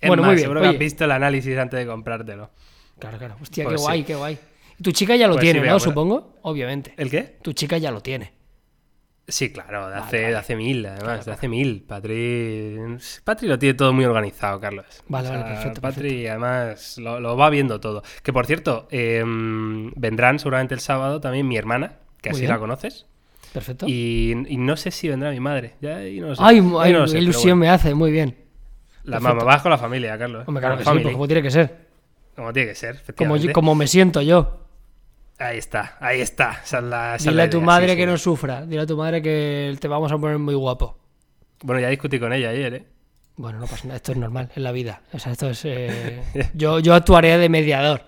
[SPEAKER 1] Es
[SPEAKER 3] Bueno,
[SPEAKER 1] más,
[SPEAKER 3] muy bien,
[SPEAKER 1] seguro que has visto el análisis antes de comprártelo.
[SPEAKER 3] Claro, claro. Hostia,
[SPEAKER 1] Pues
[SPEAKER 3] qué guay,
[SPEAKER 1] sí.
[SPEAKER 3] qué guay. Tu chica ya lo
[SPEAKER 1] Pues
[SPEAKER 3] tiene,
[SPEAKER 1] sí,
[SPEAKER 3] ¿no? Supongo. Obviamente.
[SPEAKER 1] ¿El qué?
[SPEAKER 3] Tu chica ya lo tiene.
[SPEAKER 1] Sí, claro, de
[SPEAKER 3] Vale,
[SPEAKER 1] hace,
[SPEAKER 3] vale.
[SPEAKER 1] de hace mil, además, de hace mil. Patri... Patri lo tiene todo muy organizado, Carlos.
[SPEAKER 3] Vale, vale, perfecto,
[SPEAKER 1] Patri, además, lo, lo va viendo todo. Que por cierto, eh, vendrán seguramente el sábado también mi hermana, que
[SPEAKER 3] Muy
[SPEAKER 1] así
[SPEAKER 3] bien.
[SPEAKER 1] la conoces.
[SPEAKER 3] Perfecto.
[SPEAKER 1] Y, y no sé si vendrá mi madre. Ya ahí no lo sé.
[SPEAKER 3] Ay,
[SPEAKER 1] lo sé,
[SPEAKER 3] ilusión
[SPEAKER 1] bueno.
[SPEAKER 3] me hace, muy bien.
[SPEAKER 1] La
[SPEAKER 3] Perfecto.
[SPEAKER 1] mamá, vas con la familia, Carlos.
[SPEAKER 3] Hombre, claro que sí, pues como tiene que ser.
[SPEAKER 1] Como tiene que ser,
[SPEAKER 3] Como,
[SPEAKER 1] efectivamente.
[SPEAKER 3] como me siento yo.
[SPEAKER 1] Ahí está, ahí está. Esa es la, esa es
[SPEAKER 3] Dile
[SPEAKER 1] la
[SPEAKER 3] a tu madre
[SPEAKER 1] sí,
[SPEAKER 3] que
[SPEAKER 1] sí.
[SPEAKER 3] no sufra. Dile a tu madre que te vamos a poner muy guapo.
[SPEAKER 1] Bueno, ya discutí con ella ayer, ¿eh?
[SPEAKER 3] Bueno, no pasa nada. Esto es normal en la vida. O sea, esto es. eh, yo, yo actuaré de mediador.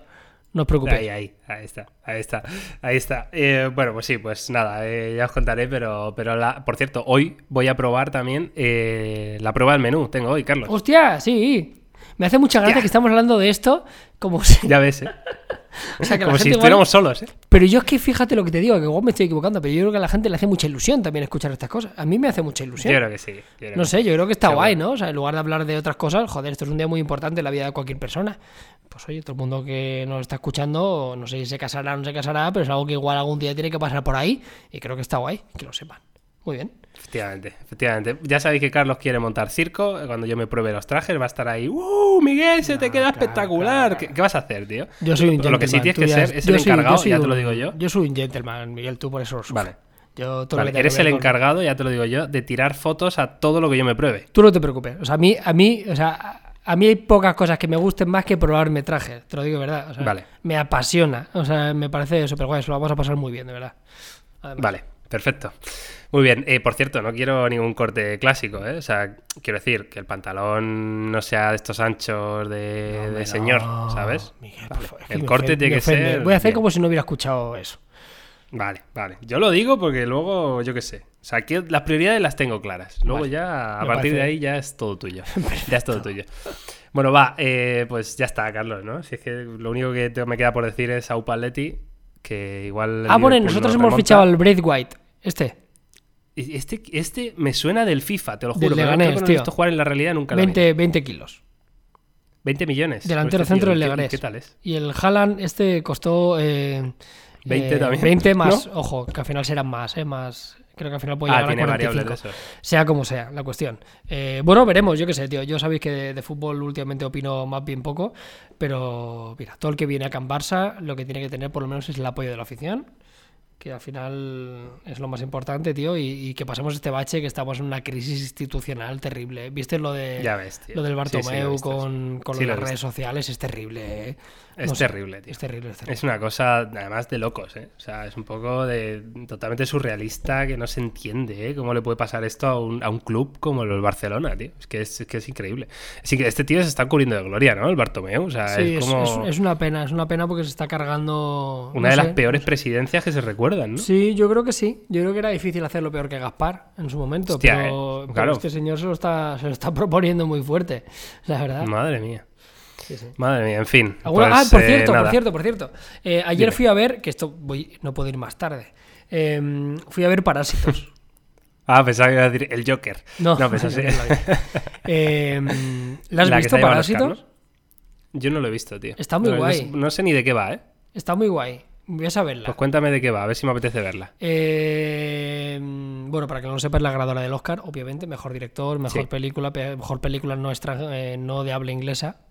[SPEAKER 3] No os preocupéis.
[SPEAKER 1] Ahí, ahí, ahí está, ahí está, ahí está. Eh, bueno, pues sí, pues nada, eh, ya os contaré, pero, pero la, por cierto, hoy voy a probar también eh, la prueba del menú. Tengo hoy, Carlos.
[SPEAKER 3] Hostia, sí. Me hace mucha gracia
[SPEAKER 1] Ya.
[SPEAKER 3] que estamos hablando de esto como si.
[SPEAKER 1] Ya ves, ¿eh?
[SPEAKER 3] o sea, que la
[SPEAKER 1] Como si
[SPEAKER 3] igual-
[SPEAKER 1] estuviéramos solos, ¿eh?
[SPEAKER 3] Pero yo es que fíjate lo que te digo, que igual me estoy equivocando, pero yo creo que a la gente le hace mucha ilusión también escuchar estas cosas. A mí me hace mucha ilusión.
[SPEAKER 1] Yo creo que sí. creo
[SPEAKER 3] No
[SPEAKER 1] que
[SPEAKER 3] sé, yo creo que está
[SPEAKER 1] Seguro.
[SPEAKER 3] guay, ¿no? O sea, en lugar de hablar de otras cosas, joder, esto es un día muy importante en la vida de cualquier persona. Pues oye, todo el mundo que nos está escuchando, no sé si se casará o no se casará, pero es algo que igual algún día tiene que pasar por ahí y creo que está guay, que lo sepan. Muy bien.
[SPEAKER 1] Efectivamente, efectivamente. Ya sabéis que Carlos quiere montar circo. Cuando yo me pruebe los trajes, va a estar ahí. ¡Uh, Miguel, se te queda espectacular! ¿Qué, qué vas a hacer, tío?
[SPEAKER 3] Yo soy un
[SPEAKER 1] Lo que sí
[SPEAKER 3] gentleman,
[SPEAKER 1] tienes que ser es el
[SPEAKER 3] soy-
[SPEAKER 1] encargado, ya te
[SPEAKER 3] un-
[SPEAKER 1] lo digo yo.
[SPEAKER 3] Yo soy un gentleman, Miguel, tú por eso lo.
[SPEAKER 1] Vale.
[SPEAKER 3] Yo,
[SPEAKER 1] Vale, eres el
[SPEAKER 3] con-
[SPEAKER 1] encargado, ya te lo digo yo, de tirar fotos a todo lo que yo me pruebe.
[SPEAKER 3] Tú no te preocupes. O sea, a mí, a mí, o sea, a- mí hay pocas cosas que me gusten más que probarme trajes. Te lo digo de verdad. O sea,
[SPEAKER 1] Vale.
[SPEAKER 3] Me apasiona. O sea, me parece súper guay. Se lo vamos a pasar muy bien, de verdad. Además.
[SPEAKER 1] Vale, perfecto. Muy bien. Eh, por cierto, no quiero ningún corte clásico, ¿eh? O sea, quiero decir que el pantalón no sea de estos anchos de, señor,
[SPEAKER 3] no,
[SPEAKER 1] ¿sabes?
[SPEAKER 3] Miguel, por favor,
[SPEAKER 1] El corte tiene que ser.
[SPEAKER 3] Voy a hacer
[SPEAKER 1] bien.
[SPEAKER 3] como si no hubiera escuchado eso.
[SPEAKER 1] Vale, vale. Yo lo digo porque luego, yo qué sé. O sea, aquí las prioridades las tengo claras. Luego
[SPEAKER 3] Vale,
[SPEAKER 1] ya, a partir de ahí, ya es todo tuyo. ya es todo tuyo. Bueno, va, eh, pues ya está, Carlos, ¿no? Si es que lo único que te- me queda por decir es a Upaletti, que igual.
[SPEAKER 3] Ah, bueno, nosotros hemos fichado al Braithwaite. Este.
[SPEAKER 1] Este, este me suena del FIFA, te lo
[SPEAKER 3] Del
[SPEAKER 1] juro. pero
[SPEAKER 3] Leganés,
[SPEAKER 1] no
[SPEAKER 3] tío.
[SPEAKER 1] jugar en la realidad nunca. lo vi.
[SPEAKER 3] 20, 20 kilos.
[SPEAKER 1] 20 millones.
[SPEAKER 3] Delantero
[SPEAKER 1] por este
[SPEAKER 3] centro del
[SPEAKER 1] ¿Y qué-
[SPEAKER 3] Leganés.
[SPEAKER 1] ¿Qué tal es?
[SPEAKER 3] Y el Haaland, este costó. eh,
[SPEAKER 1] 20
[SPEAKER 3] Eh,
[SPEAKER 1] también.
[SPEAKER 3] 20 más,
[SPEAKER 1] ¿no?
[SPEAKER 3] ojo, que al final serán más, ¿eh? Más. Creo que al final puede
[SPEAKER 1] Ah,
[SPEAKER 3] llegar
[SPEAKER 1] tiene
[SPEAKER 3] a
[SPEAKER 1] variables
[SPEAKER 3] 45.
[SPEAKER 1] de eso.
[SPEAKER 3] Sea como sea, la cuestión. Eh, bueno, veremos, yo qué sé, tío. Yo sabéis que de, de fútbol últimamente opino más bien poco, pero mira, todo el que viene a Can Barça lo que tiene que tener por lo menos es el apoyo de la afición, que al final es lo más importante, tío, y, y que pasemos este bache, que estamos en una crisis institucional terrible. ¿Viste lo de
[SPEAKER 1] Ya ves, tío.
[SPEAKER 3] lo del
[SPEAKER 1] Sí, sí, lo he
[SPEAKER 3] Bartomeu con, con
[SPEAKER 1] Sí,
[SPEAKER 3] lo
[SPEAKER 1] lo
[SPEAKER 3] de
[SPEAKER 1] he
[SPEAKER 3] las redes sociales? Es terrible, ¿eh?
[SPEAKER 1] Es
[SPEAKER 3] sé,
[SPEAKER 1] terrible, tío.
[SPEAKER 3] Es terrible, es terrible.
[SPEAKER 1] Es una cosa, además, de locos, ¿eh? O sea, es un poco de totalmente surrealista que no se entiende, ¿eh? Cómo le puede pasar esto a un, a un club como el Barcelona, tío. Es que es, es que es increíble. Así que este tío se está cubriendo de gloria, ¿no? El Bartomeu. O sea, es
[SPEAKER 3] es,
[SPEAKER 1] como
[SPEAKER 3] es- es una pena, es una pena porque se está cargando.
[SPEAKER 1] una
[SPEAKER 3] no
[SPEAKER 1] de las
[SPEAKER 3] sé,
[SPEAKER 1] peores presidencias que se
[SPEAKER 3] Sí, yo creo que sí. Yo creo que era difícil hacerlo peor que Gaspar en su momento.
[SPEAKER 1] Hostia,
[SPEAKER 3] pero,
[SPEAKER 1] eh,
[SPEAKER 3] pero
[SPEAKER 1] claro.
[SPEAKER 3] este señor se lo, está, se lo está proponiendo muy fuerte. La verdad.
[SPEAKER 1] Madre mía.
[SPEAKER 3] Sí, sí.
[SPEAKER 1] Madre mía, en fin. Pues,
[SPEAKER 3] ah, por
[SPEAKER 1] eh,
[SPEAKER 3] cierto, por cierto, por cierto. Eh, ayer
[SPEAKER 1] Dime.
[SPEAKER 3] fui a ver, que esto voy, no puedo ir más tarde. Eh, fui a ver Parásitos.
[SPEAKER 1] Ah, pensaba que iba a decir el Joker.
[SPEAKER 3] No,
[SPEAKER 1] no pensaba
[SPEAKER 3] no, no la vi. Eh, ¿La has
[SPEAKER 1] La
[SPEAKER 3] visto, Parásitos?
[SPEAKER 1] Yo no lo he visto, tío.
[SPEAKER 3] Está muy
[SPEAKER 1] No,
[SPEAKER 3] guay.
[SPEAKER 1] No sé ni de qué va, ¿eh?
[SPEAKER 3] Está muy guay. Voy a saberla.
[SPEAKER 1] Pues cuéntame de qué va, a ver si me apetece verla.
[SPEAKER 3] Eh, bueno, para que no lo sepas, la ganadora del Oscar, obviamente, mejor director, mejor
[SPEAKER 1] Sí.
[SPEAKER 3] película, pe- mejor película no, extran- eh, no de habla inglesa.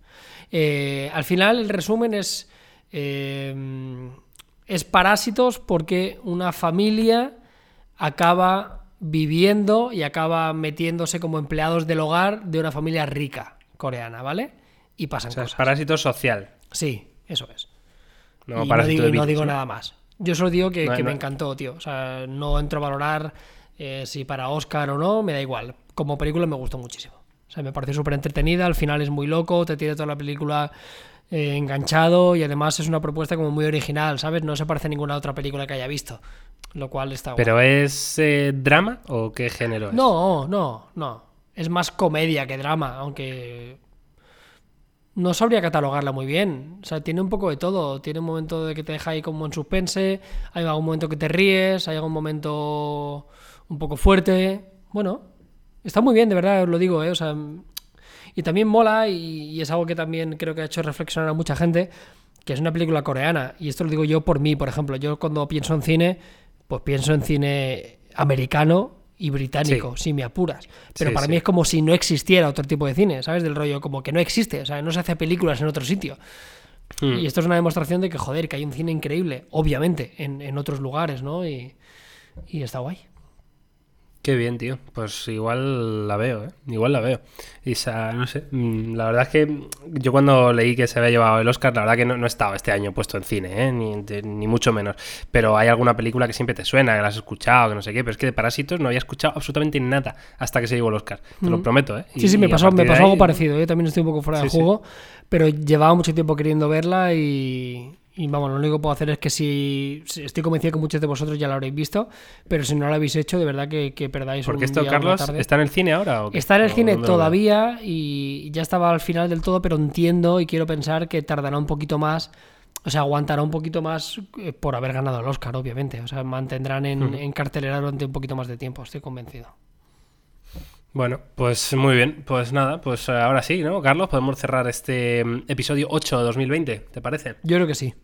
[SPEAKER 3] Eh, al final, el resumen es. es Parásitos porque una familia acaba viviendo y acaba metiéndose como empleados del hogar de una familia rica coreana, ¿vale? Y pasan
[SPEAKER 1] O sea, es
[SPEAKER 3] cosas.
[SPEAKER 1] parásito social.
[SPEAKER 3] Sí, eso es.
[SPEAKER 1] No
[SPEAKER 3] y no
[SPEAKER 1] parásito
[SPEAKER 3] digo, y no digo
[SPEAKER 1] ¿no?
[SPEAKER 3] nada más. Yo solo digo que,
[SPEAKER 1] No,
[SPEAKER 3] que
[SPEAKER 1] no.
[SPEAKER 3] me encantó, tío. O sea, no entro a valorar eh, si para Oscar o no, me da igual. Como película me gustó muchísimo. O sea, me pareció súper entretenida, al final es muy loco, te tiene toda la película eh, enganchado y además es una propuesta como muy original, ¿sabes? No se parece a ninguna otra película que haya visto, lo cual está guay.
[SPEAKER 1] ¿Pero es eh, drama o qué género es?
[SPEAKER 3] No, no, no. Es más comedia que drama, aunque no sabría catalogarla muy bien. O sea, tiene un poco de todo. Tiene un momento de que te deja ahí como en suspense, hay algún momento que te ríes, hay algún momento un poco fuerte. Bueno, está muy bien, de verdad, os lo digo, ¿eh? Y también mola y, y es algo que también creo que ha hecho reflexionar a mucha gente, que es una película coreana. Y esto lo digo yo por mí, por ejemplo. Yo cuando pienso en cine, pues pienso en cine americano y británico, si me apuras. Pero
[SPEAKER 1] Sí,
[SPEAKER 3] para
[SPEAKER 1] sí.
[SPEAKER 3] mí es como si no existiera otro tipo de cine, ¿sabes? Del rollo, como que no existe, o sea, no se hace películas en otro sitio.
[SPEAKER 1] Hmm.
[SPEAKER 3] Y esto es una demostración de que, joder, que hay un cine increíble, obviamente, en, en otros lugares, ¿no? Y, y está guay.
[SPEAKER 1] Qué bien, tío. Pues igual la veo, ¿eh? Igual la veo. Y esa, no sé. mm, La verdad es que yo cuando leí que se había llevado el Oscar, la verdad que no, no estaba este año puesto en cine, ¿eh? Ni, de- ni mucho menos. Pero hay alguna película que siempre te suena, que la has escuchado, que no sé qué. Pero es que de Parásitos no había escuchado absolutamente nada hasta que se llevó el Oscar. Te lo prometo, ¿eh?
[SPEAKER 3] Sí, sí, me pasó, me pasó algo parecido. Yo también estoy un poco fuera
[SPEAKER 1] Sí,
[SPEAKER 3] de
[SPEAKER 1] sí.
[SPEAKER 3] juego, pero llevaba mucho tiempo queriendo verla y, y, vamos, lo único que puedo hacer es que si, estoy convencido que muchos de vosotros ya la habréis visto, pero si no lo habéis hecho, de verdad que, que perdáis
[SPEAKER 1] Porque
[SPEAKER 3] un
[SPEAKER 1] esto,
[SPEAKER 3] día
[SPEAKER 1] Carlos,
[SPEAKER 3] tarde.
[SPEAKER 1] ¿está en el cine ahora? O?
[SPEAKER 3] Está en el
[SPEAKER 1] ¿O
[SPEAKER 3] cine
[SPEAKER 1] lo
[SPEAKER 3] todavía y ya estaba al final del todo, pero entiendo y quiero pensar que tardará un poquito más. O sea, aguantará un poquito más eh, por haber ganado el Oscar, obviamente. O sea, mantendrán en, en cartelera durante un poquito más de tiempo, estoy convencido.
[SPEAKER 1] Bueno, pues muy bien. Pues nada, pues eh, ahora sí, ¿no, Carlos? Podemos cerrar este mm, episodio 8 de 2020, ¿te parece?
[SPEAKER 3] Yo creo que sí.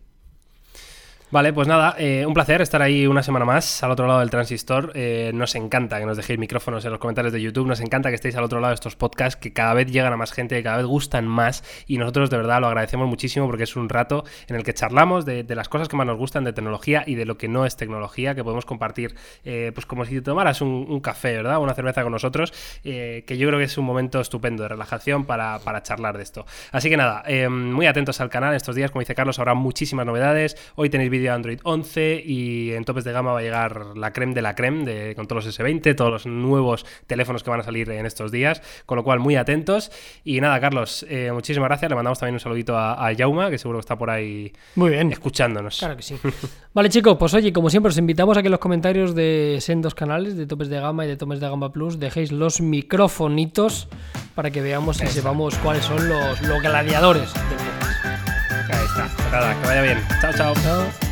[SPEAKER 1] Vale, pues nada, eh, un placer estar ahí una semana más al otro lado del transistor. Eh, nos encanta que nos dejéis micrófonos en los comentarios de YouTube, nos encanta que estéis al otro lado de estos podcasts que cada vez llegan a más gente, que cada vez gustan más y nosotros de verdad lo agradecemos muchísimo porque es un rato en el que charlamos de, las cosas que más nos gustan de tecnología y de lo que no es tecnología, que podemos compartir eh, pues como si te tomaras un, café, ¿verdad? Una cerveza con nosotros, que yo creo que es un momento estupendo de relajación para, para charlar de esto. Así que nada, muy atentos al canal estos días, como dice Carlos, habrá muchísimas novedades. Hoy tenéis de Android 11 y en topes de gama va a llegar la creme de la creme de, con todos los S20, todos los nuevos teléfonos que van a salir en estos días, con lo cual muy atentos. Y nada, Carlos, eh, muchísimas gracias. Le mandamos también un saludito a, a Jauma, que seguro que está por ahí
[SPEAKER 3] Muy bien.
[SPEAKER 1] escuchándonos.
[SPEAKER 3] Claro que sí. Vale, chicos, pues oye, como siempre, os invitamos a que en los comentarios de sendos canales, de topes de gama y de topes de gama plus, dejéis los microfonitos para que veamos y sepamos cuáles son los, los gladiadores del podcast.
[SPEAKER 1] Ahí está. Pues nada, que vaya bien. Chao, chao.
[SPEAKER 3] Chao.